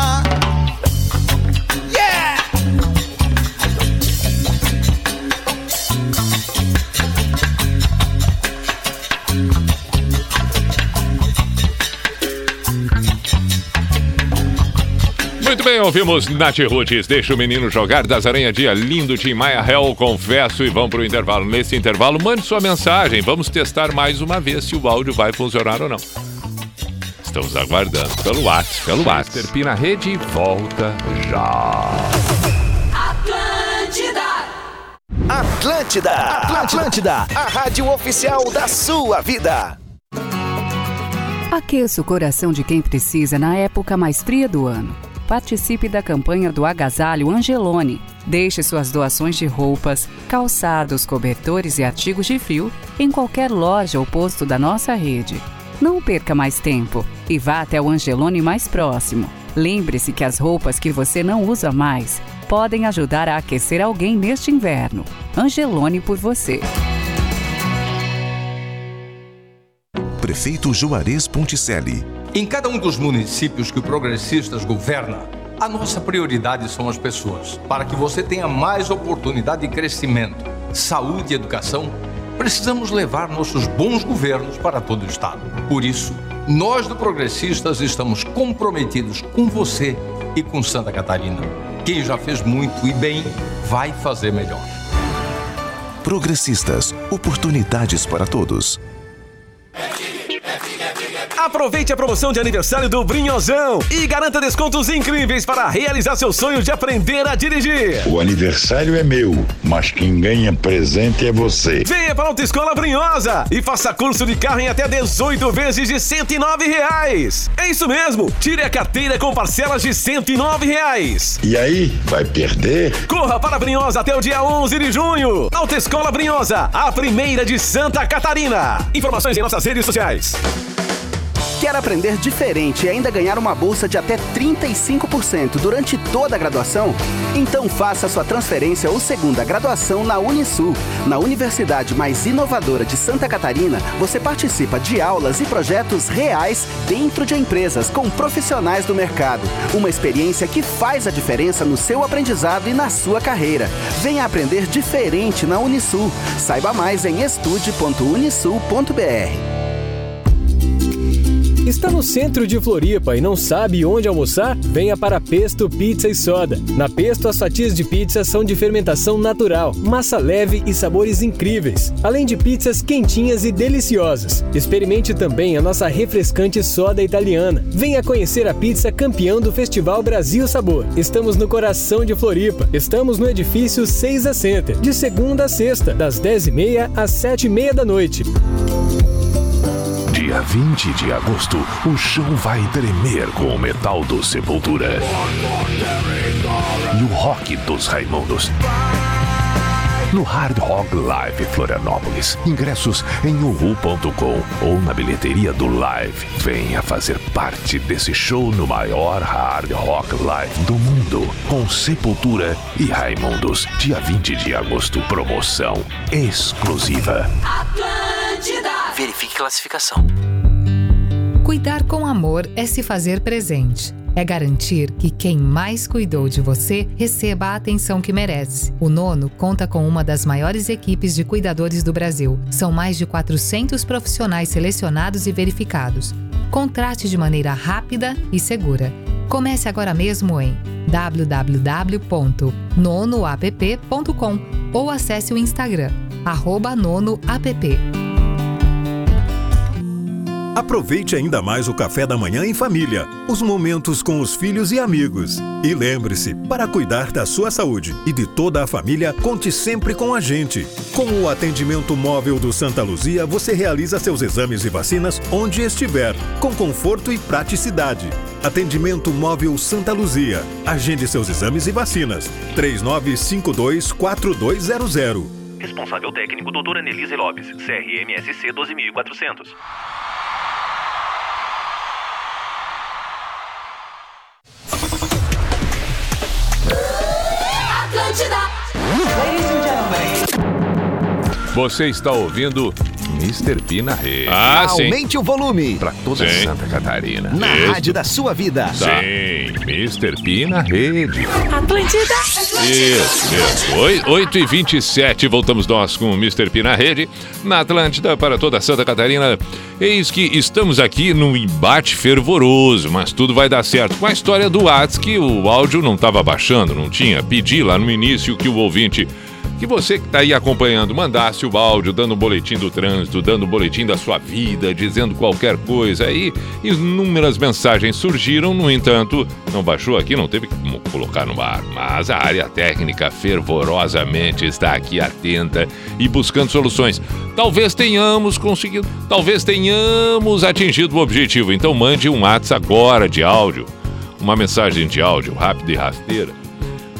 Muito bem, ouvimos Nath Roots, Deixa o Menino Jogar, das Aranha Dia, lindo Tim Maia Hell, confesso, e vamos pro intervalo. Nesse intervalo, mande sua mensagem, vamos testar mais uma vez se o áudio vai funcionar ou não. Estamos aguardando pelo WhatsApp, pelo WhatsApp. Pi na rede, volta já. Atlântida! Atlântida! A rádio oficial da sua vida! Aqueça o coração de quem precisa na época mais fria do ano. Participe da campanha do Agasalho Angelone. Deixe suas doações de roupas, calçados, cobertores e artigos de frio em qualquer loja ou posto da nossa rede. Não perca mais tempo e vá até o Angelone mais próximo. Lembre-se que as roupas que você não usa mais podem ajudar a aquecer alguém neste inverno. Angelone por você. Prefeito Juarez Ponticelli. Em cada um dos municípios que o Progressistas governa, a nossa prioridade são as pessoas. Para que você tenha mais oportunidade de crescimento, saúde e educação, precisamos levar nossos bons governos para todo o Estado. Por isso, nós do Progressistas estamos comprometidos com você e com Santa Catarina. Quem já fez muito e bem, vai fazer melhor. Progressistas, oportunidades para todos. Aproveite a promoção de aniversário do Brinhosão e garanta descontos incríveis para realizar seu sonho de aprender a dirigir. O aniversário é meu, mas quem ganha presente é você. Venha para a Autoescola Brinhosa e faça curso de carro em até 18 vezes de 109 reais. É isso mesmo, tire a carteira com parcelas de 109 reais. E aí, vai perder? Corra para Brinhosa até o dia 11 de junho. Autoescola Brinhosa, a primeira de Santa Catarina. Informações em nossas redes sociais. Quer aprender diferente e ainda ganhar uma bolsa de até 35% durante toda a graduação? Então faça sua transferência ou segunda graduação na Unisul. Na universidade mais inovadora de Santa Catarina, você participa de aulas e projetos reais dentro de empresas com profissionais do mercado. Uma experiência que faz a diferença no seu aprendizado e na sua carreira. Venha aprender diferente na Unisul. Saiba mais em estude.unisul.br. Está no centro de Floripa e não sabe onde almoçar? Venha para Pesto Pizza e Soda. Na Pesto, as fatias de pizza são de fermentação natural, massa leve e sabores incríveis, além de pizzas quentinhas e deliciosas. Experimente também a nossa refrescante soda italiana. Venha conhecer a pizza campeão do Festival Brasil Sabor. Estamos no coração de Floripa. Estamos no edifício 6 a Center, de segunda a sexta, das 10h30 às 7h30 da noite. Dia 20 de agosto, o chão vai tremer com o metal do Sepultura e o rock dos Raimundos. No Hard Rock Live Florianópolis. Ingressos em uhu.com ou na bilheteria do Live. Venha fazer parte desse show no maior Hard Rock Live do mundo. Com Sepultura e Raimundos. Dia 20 de agosto. Promoção exclusiva. Atlântida! Verifique classificação. Cuidar com amor é se fazer presente. É garantir que quem mais cuidou de você receba a atenção que merece. O Nono conta com uma das maiores equipes de cuidadores do Brasil. São mais de 400 profissionais selecionados e verificados. Contrate de maneira rápida e segura. Comece agora mesmo em www.nonoapp.com ou acesse o Instagram, nonoapp. Aproveite ainda mais o café da manhã em família, os momentos com os filhos e amigos. E lembre-se, para cuidar da sua saúde e de toda a família, conte sempre com a gente. Com o atendimento móvel do Santa Luzia, você realiza seus exames e vacinas onde estiver, com conforto e praticidade. Atendimento móvel Santa Luzia. Agende seus exames e vacinas. 3952-4200. Responsável técnico, doutora Anelise Lopes, CRMSC 12400. Atlântida! Você está ouvindo Mr. P na rede. Ah, Aumente o volume. Pra toda Sim. Santa Catarina. Na Isso. rádio da sua vida. Sim, Mr. P na rede. Atlântida! Isso, isso. Oi- 8 e 27 voltamos nós com o Mr. P na rede, na Atlântida para toda Santa Catarina. Eis que estamos aqui num embate fervoroso, mas tudo vai dar certo. Com a história do Whats, que o áudio não estava baixando, não tinha. Pedi lá no início que o ouvinte que você que está aí acompanhando mandasse o áudio dando um boletim do trânsito, dando um boletim da sua vida, dizendo qualquer coisa. Aí inúmeras mensagens surgiram, no entanto, não baixou aqui, não teve como colocar no ar. Mas a área técnica fervorosamente está aqui atenta e buscando soluções. Talvez tenhamos conseguido, talvez tenhamos atingido o objetivo. Então mande um WhatsApp agora de áudio, uma mensagem de áudio rápida e rasteira,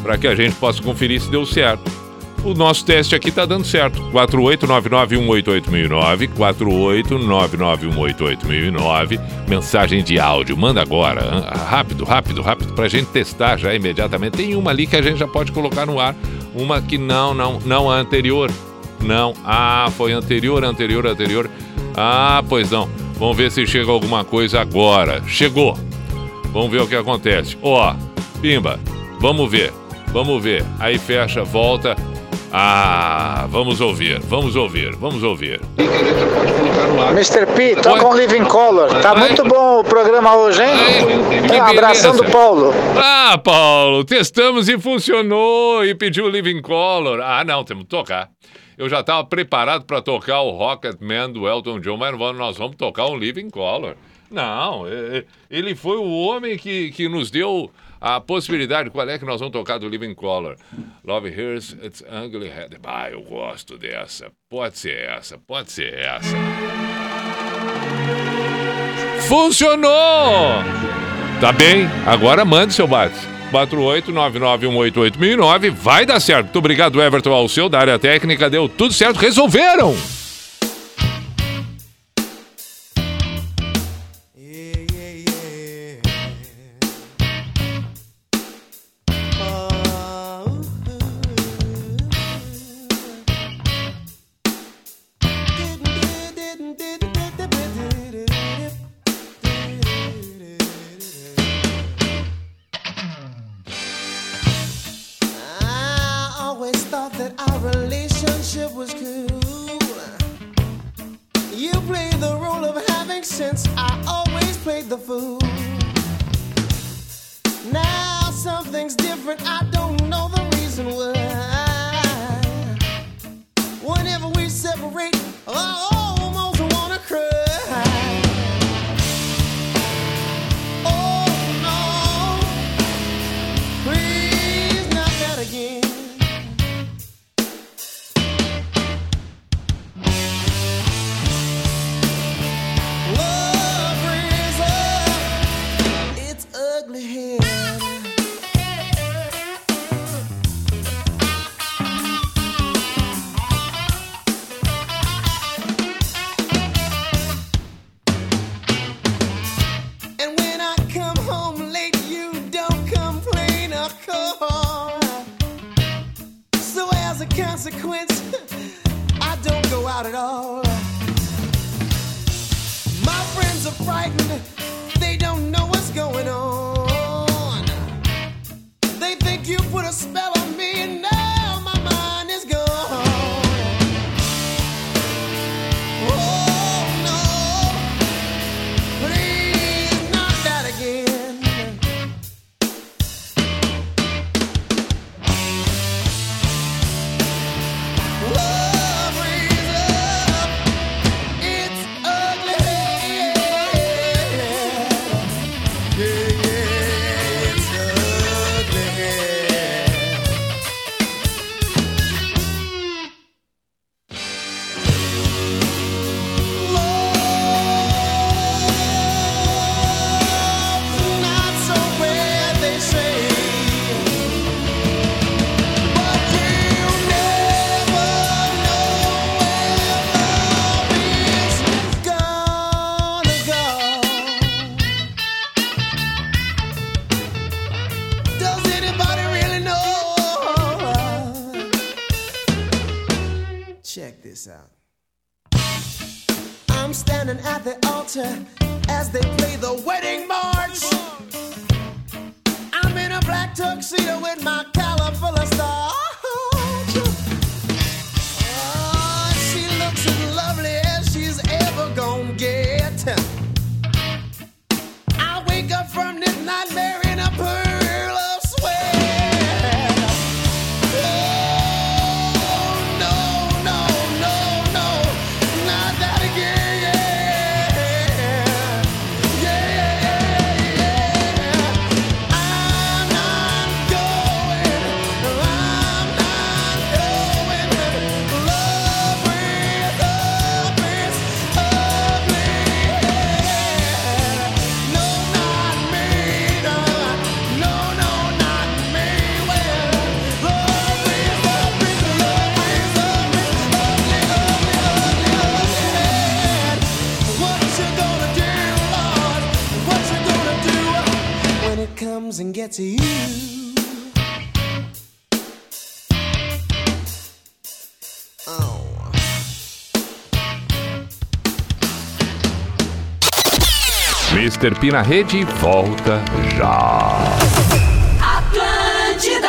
para que a gente possa conferir se deu certo. O nosso teste aqui tá dando certo. 48991881009, 48991881009. Mensagem de áudio, manda agora. hã? Rápido, rápido, rápido, pra gente testar já imediatamente. Tem uma ali que a gente já pode colocar no ar. Uma que não, não, não a anterior. Não. Ah, foi anterior, anterior, anterior. Ah, pois não. Vamos ver se chega alguma coisa agora. Chegou. Vamos ver o que acontece. Ó, pimba. Vamos ver. Vamos ver. Aí fecha, volta. Ah, vamos ouvir, vamos ouvir, vamos ouvir. Mr. P, toca um Living Color. Tá muito bom o programa hoje, hein? Um abração do. Paulo. Ah, Paulo, testamos e funcionou. E pediu o Living Color. Ah, não, temos que tocar. Eu já estava preparado para tocar o Rocket Man do Elton John, mas nós vamos tocar um Living Color. Não, é- é- ele foi o homem que, que nos deu a possibilidade. Qual é que nós vamos tocar do Living Color? Love Hears, It's Ugly Head. Ah, eu gosto dessa. Pode ser essa, pode ser essa. Funcionou! Tá bem, agora mande seu bate. 48991881009, vai dar certo. Muito obrigado, Everton, ao seu da área técnica, deu tudo certo, resolveram! P na rede volta já. Atlântida!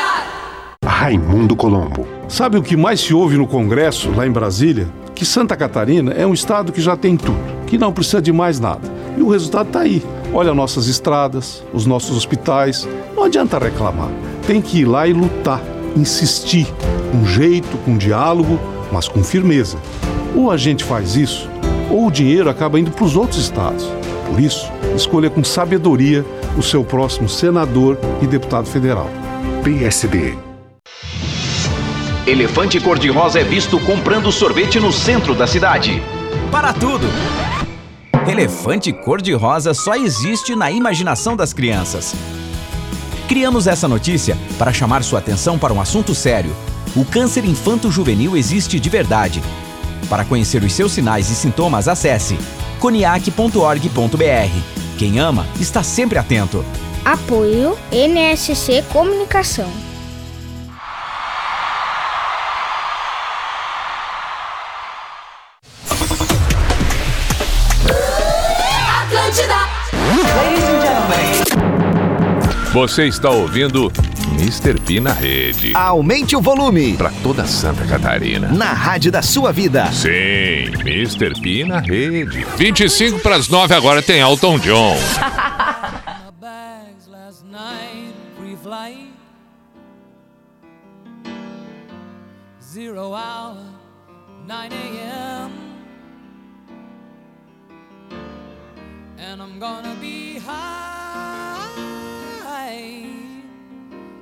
Raimundo Colombo. Sabe o que mais se ouve no Congresso, lá em Brasília? Que Santa Catarina é um estado que já tem tudo, que não precisa de mais nada. E o resultado está aí. Olha nossas estradas, os nossos hospitais. Não adianta reclamar. Tem que ir lá e lutar, insistir, com jeito, com diálogo, mas com firmeza. Ou a gente faz isso, ou o dinheiro acaba indo para os outros estados. Por isso, escolha com sabedoria o seu próximo senador e deputado federal. PSD. Elefante cor-de-rosa é visto comprando sorvete no centro da cidade. Para tudo! Elefante cor-de-rosa só existe na imaginação das crianças. Criamos essa notícia para chamar sua atenção para um assunto sério. O câncer infanto-juvenil existe de verdade. Para conhecer os seus sinais e sintomas, acesse coniac.org.br. Quem ama está sempre atento. Apoio NSC Comunicação. Você está ouvindo Mr. P na rede. Aumente o volume. Pra toda Santa Catarina. Na rádio da sua vida. Sim, Mr. P na rede. 25 para as 9 agora tem Elton John. Zero hour, 9 a.m. And I'm gonna be high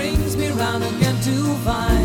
Brings me round again to find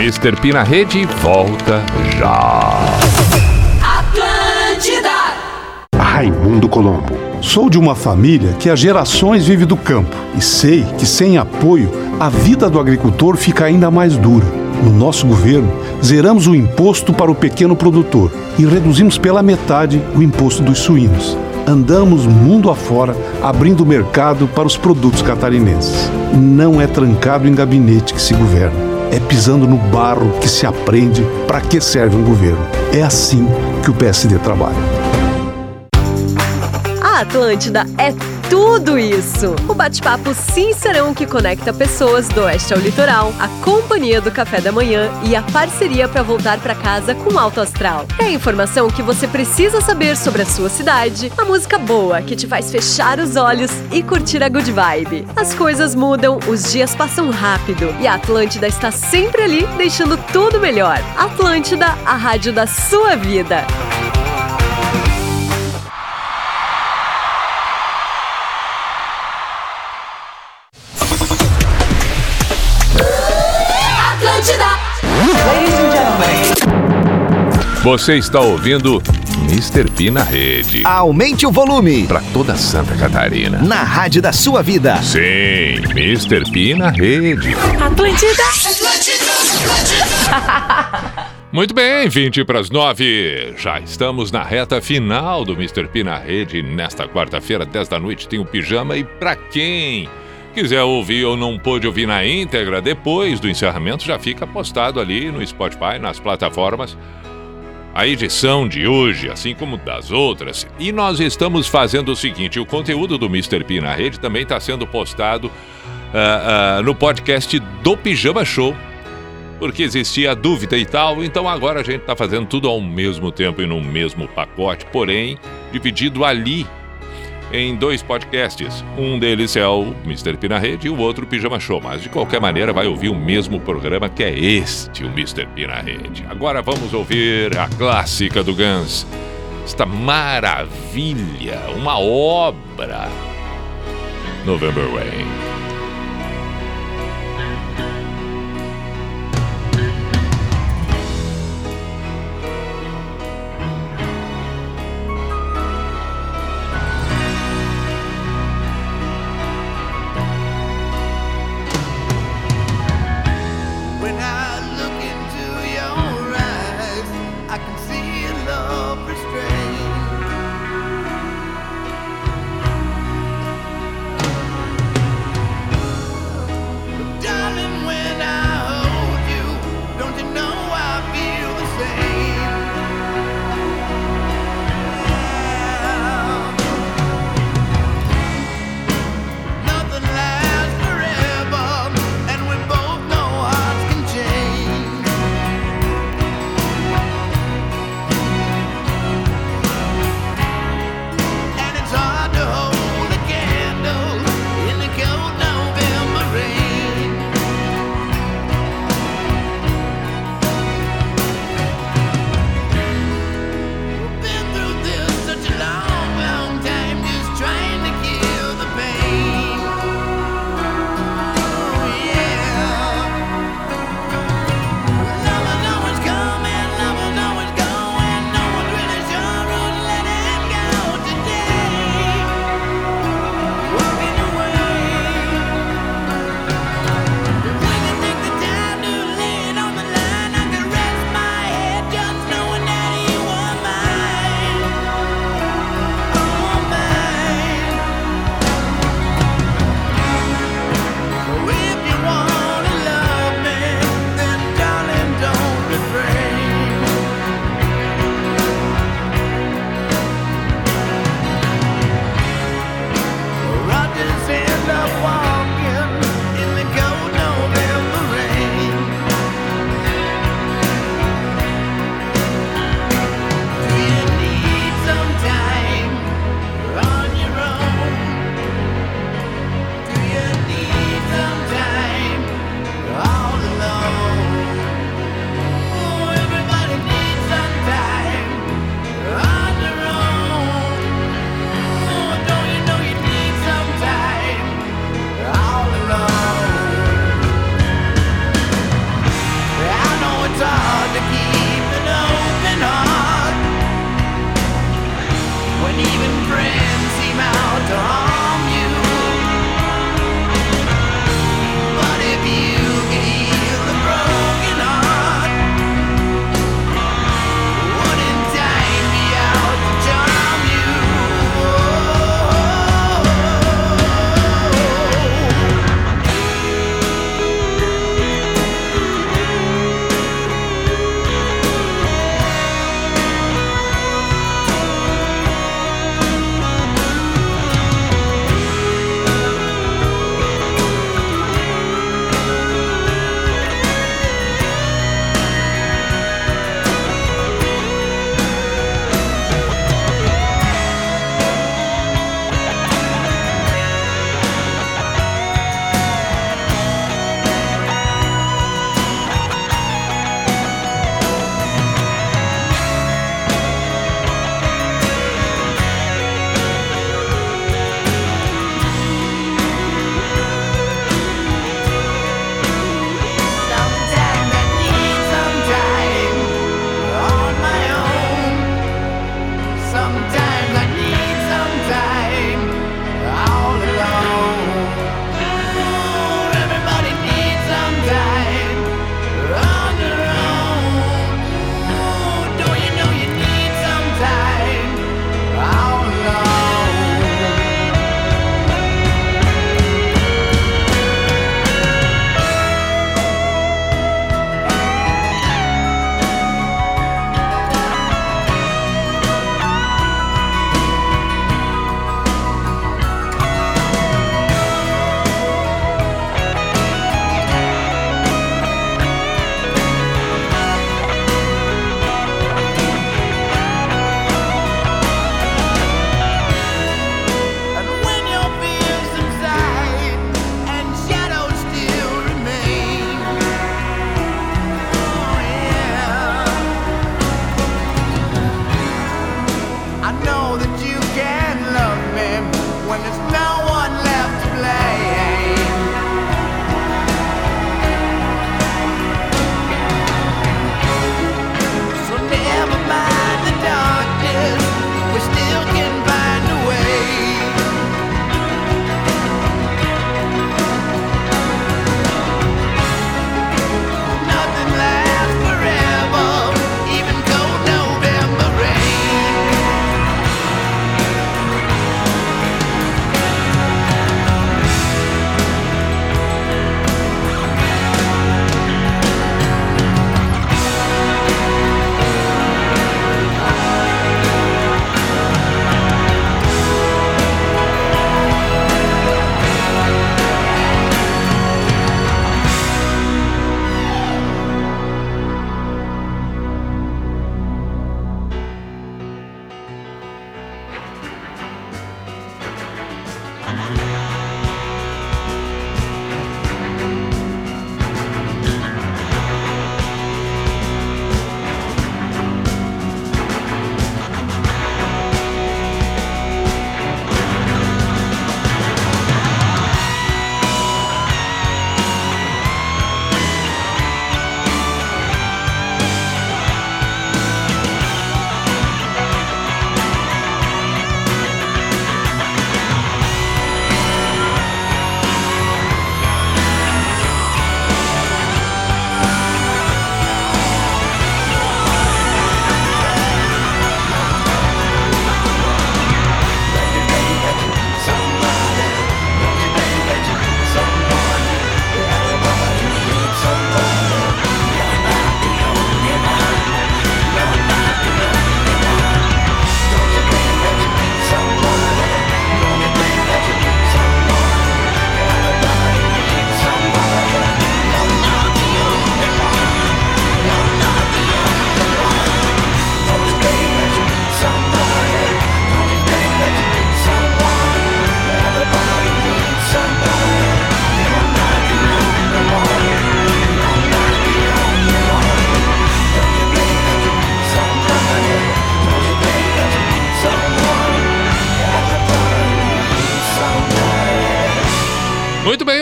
Mr. P na rede volta já. Atlântida! Raimundo Colombo. Sou de uma família que há gerações vive do campo e sei que sem apoio a vida do agricultor fica ainda mais dura. No nosso governo, zeramos o imposto para o pequeno produtor e reduzimos pela metade o imposto dos suínos. Andamos mundo afora abrindo mercado para os produtos catarinenses. Não é trancado em gabinete que se governa. É pisando no barro que se aprende para que serve um governo. É assim que o PSD trabalha. A Atlântida é tudo isso. O bate-papo sincerão que conecta pessoas do oeste ao litoral, a companhia do café da manhã e a parceria para voltar para casa com alto astral. É a informação que você precisa saber sobre a sua cidade, a música boa que te faz fechar os olhos e curtir a good vibe. As coisas mudam, os dias passam rápido e a Atlântida está sempre ali deixando tudo melhor. Atlântida, a rádio da sua vida. Você está ouvindo Mr. P na rede. Aumente o volume. Para toda Santa Catarina. Na rádio da sua vida. Sim, Mr. P na rede. Atlântida. Muito bem, 20 para as 9. Já estamos na reta final do Mr. P na rede. Nesta quarta-feira, 10 da noite, tem o pijama. E para quem quiser ouvir ou não pôde ouvir na íntegra, depois do encerramento já fica postado ali no Spotify, nas plataformas. A edição de hoje, assim como das outras. E nós estamos fazendo o seguinte: o conteúdo do Mr. P na rede também está sendo postado ah, ah, no podcast do Pijama Show porque existia dúvida e tal, então agora a gente está fazendo tudo ao mesmo tempo e no mesmo pacote, porém dividido ali em dois podcasts. Um deles é o Mr. P na Rede e o outro o Pijama Show, mas de qualquer maneira vai ouvir o mesmo programa que é este, o Mr. P na Rede. Agora vamos ouvir a clássica do Guns, esta maravilha, uma obra. November Rain.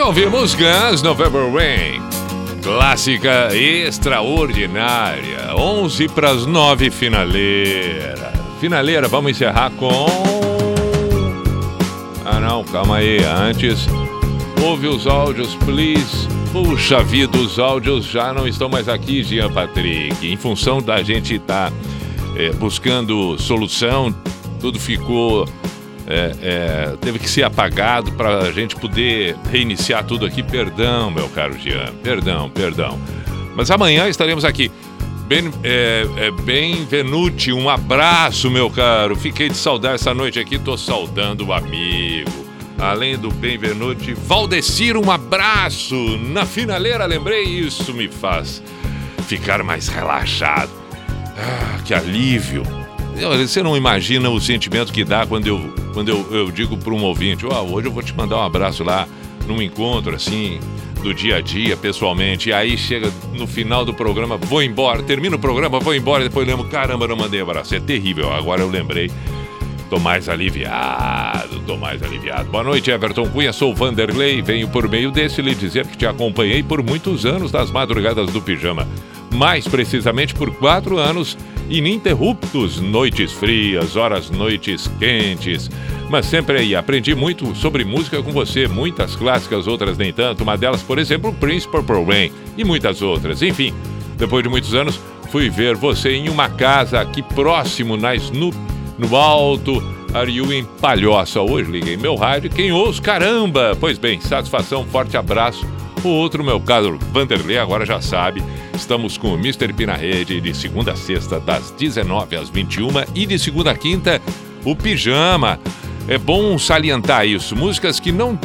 Ouvimos Guns November Rain. Clássica extraordinária. 11 para as 9, finaleira. Finaleira, vamos encerrar com. Ah, não, calma aí. Antes, ouve os áudios, please. Puxa vida, os áudios já não estão mais aqui, Jean Patrick. Em função da gente estar buscando solução, tudo ficou é, é, teve que ser apagado para a gente poder reiniciar tudo aqui. Perdão, meu caro Jean, perdão, perdão. Mas amanhã estaremos aqui. Bem, é, é, bem Venuti, um abraço, meu caro. Fiquei de saudar essa noite aqui, tô saudando o amigo. Além do Bem Venuti, Valdecir, um abraço. Na finaleira, lembrei, isso me faz ficar mais relaxado. Ah, que alívio. Você não imagina o sentimento que dá quando eu, quando eu, eu digo para um ouvinte: oh, hoje eu vou te mandar um abraço lá num encontro assim, do dia a dia, pessoalmente. E aí chega no final do programa, vou embora, termina o programa, vou embora. Depois lembro: caramba, não mandei abraço. É terrível. Agora eu lembrei. Tô mais aliviado, tô mais aliviado. Boa noite, Everton Cunha. Sou Vanderlei. Venho por meio desse lhe dizer que te acompanhei por muitos anos das madrugadas do pijama. Mais precisamente por quatro anos ininterruptos, noites frias, horas noites quentes. Mas sempre aí, aprendi muito sobre música com você, muitas clássicas, outras nem tanto. Uma delas, por exemplo, Prince Purple Rain e muitas outras. Enfim, depois de muitos anos, fui ver você em uma casa aqui próximo, na Snoop, no alto. Are you em Palhoça? Hoje liguei meu rádio. Quem ouça, caramba! Pois bem, satisfação, forte abraço. O outro, meu caro Vanderlei, agora já sabe. Estamos com o Mr. P na rede de segunda a sexta, das 19 às 21 e de segunda a quinta, o Pijama. É bom salientar isso. Músicas que não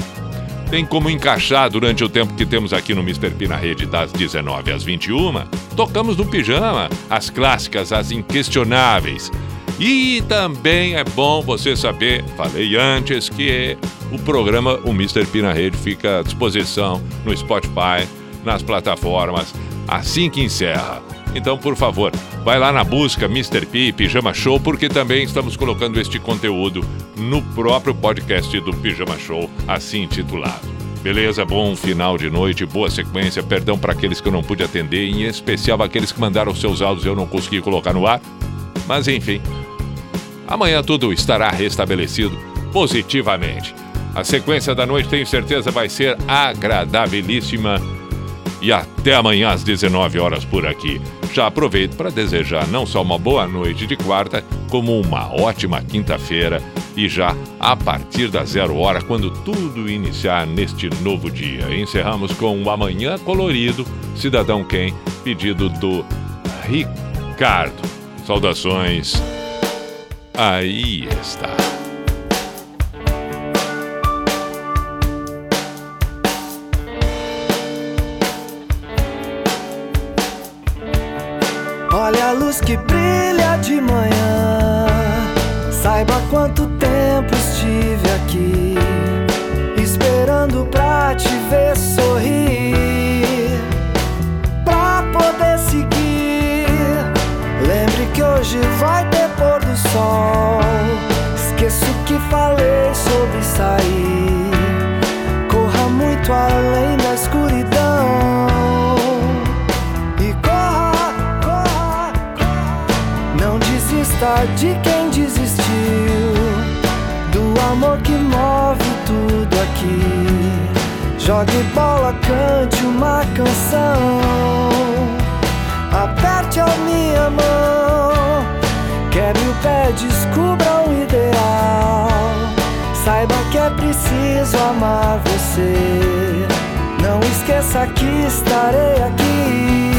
tem como encaixar durante o tempo que temos aqui no Mr. P na rede, das 19 às 21. Tocamos no Pijama, as clássicas, as inquestionáveis. E também é bom você saber, falei antes, que o programa O Mr. P na Rede fica à disposição no Spotify, nas plataformas, assim que encerra. Então, por favor, vai lá na busca Mr. P Pijama Show, porque também estamos colocando este conteúdo no próprio podcast do Pijama Show, assim intitulado. Beleza? Bom final de noite, boa sequência. Perdão para aqueles que eu não pude atender, em especial aqueles que mandaram seus áudios e eu não consegui colocar no ar. Mas enfim, amanhã tudo estará restabelecido positivamente. A sequência da noite, tenho certeza, vai ser agradabilíssima. E até amanhã às 19 horas por aqui. Já aproveito para desejar não só uma boa noite de quarta, como uma ótima quinta-feira e já a partir da zero hora, quando tudo iniciar neste novo dia. Encerramos com o Amanhã Colorido, Cidadão Quem, pedido do Ricardo. Saudações. Aí está. Olha a luz que brilha de manhã. Saiba quanto tempo estive aqui, esperando pra te ver sorrir, pra poder seguir. Lembre que hoje vai ter pôr do sol. Esqueço que falei sobre sair. Corra muito além de quem desistiu. Do amor que move tudo aqui. Jogue bola, cante uma canção. Aperte a minha mão. Quebre o pé, descubra o ideal. Saiba que é preciso amar você. Não esqueça que estarei aqui.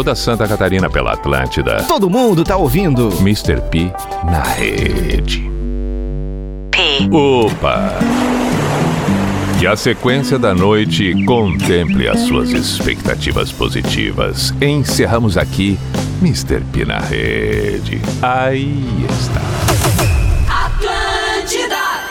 toda Santa Catarina pela Atlântida. Todo mundo tá ouvindo. Mr. P na rede. P. Opa! Que a sequência da noite contemple as suas expectativas positivas. Encerramos aqui Mr. P na rede. Aí está.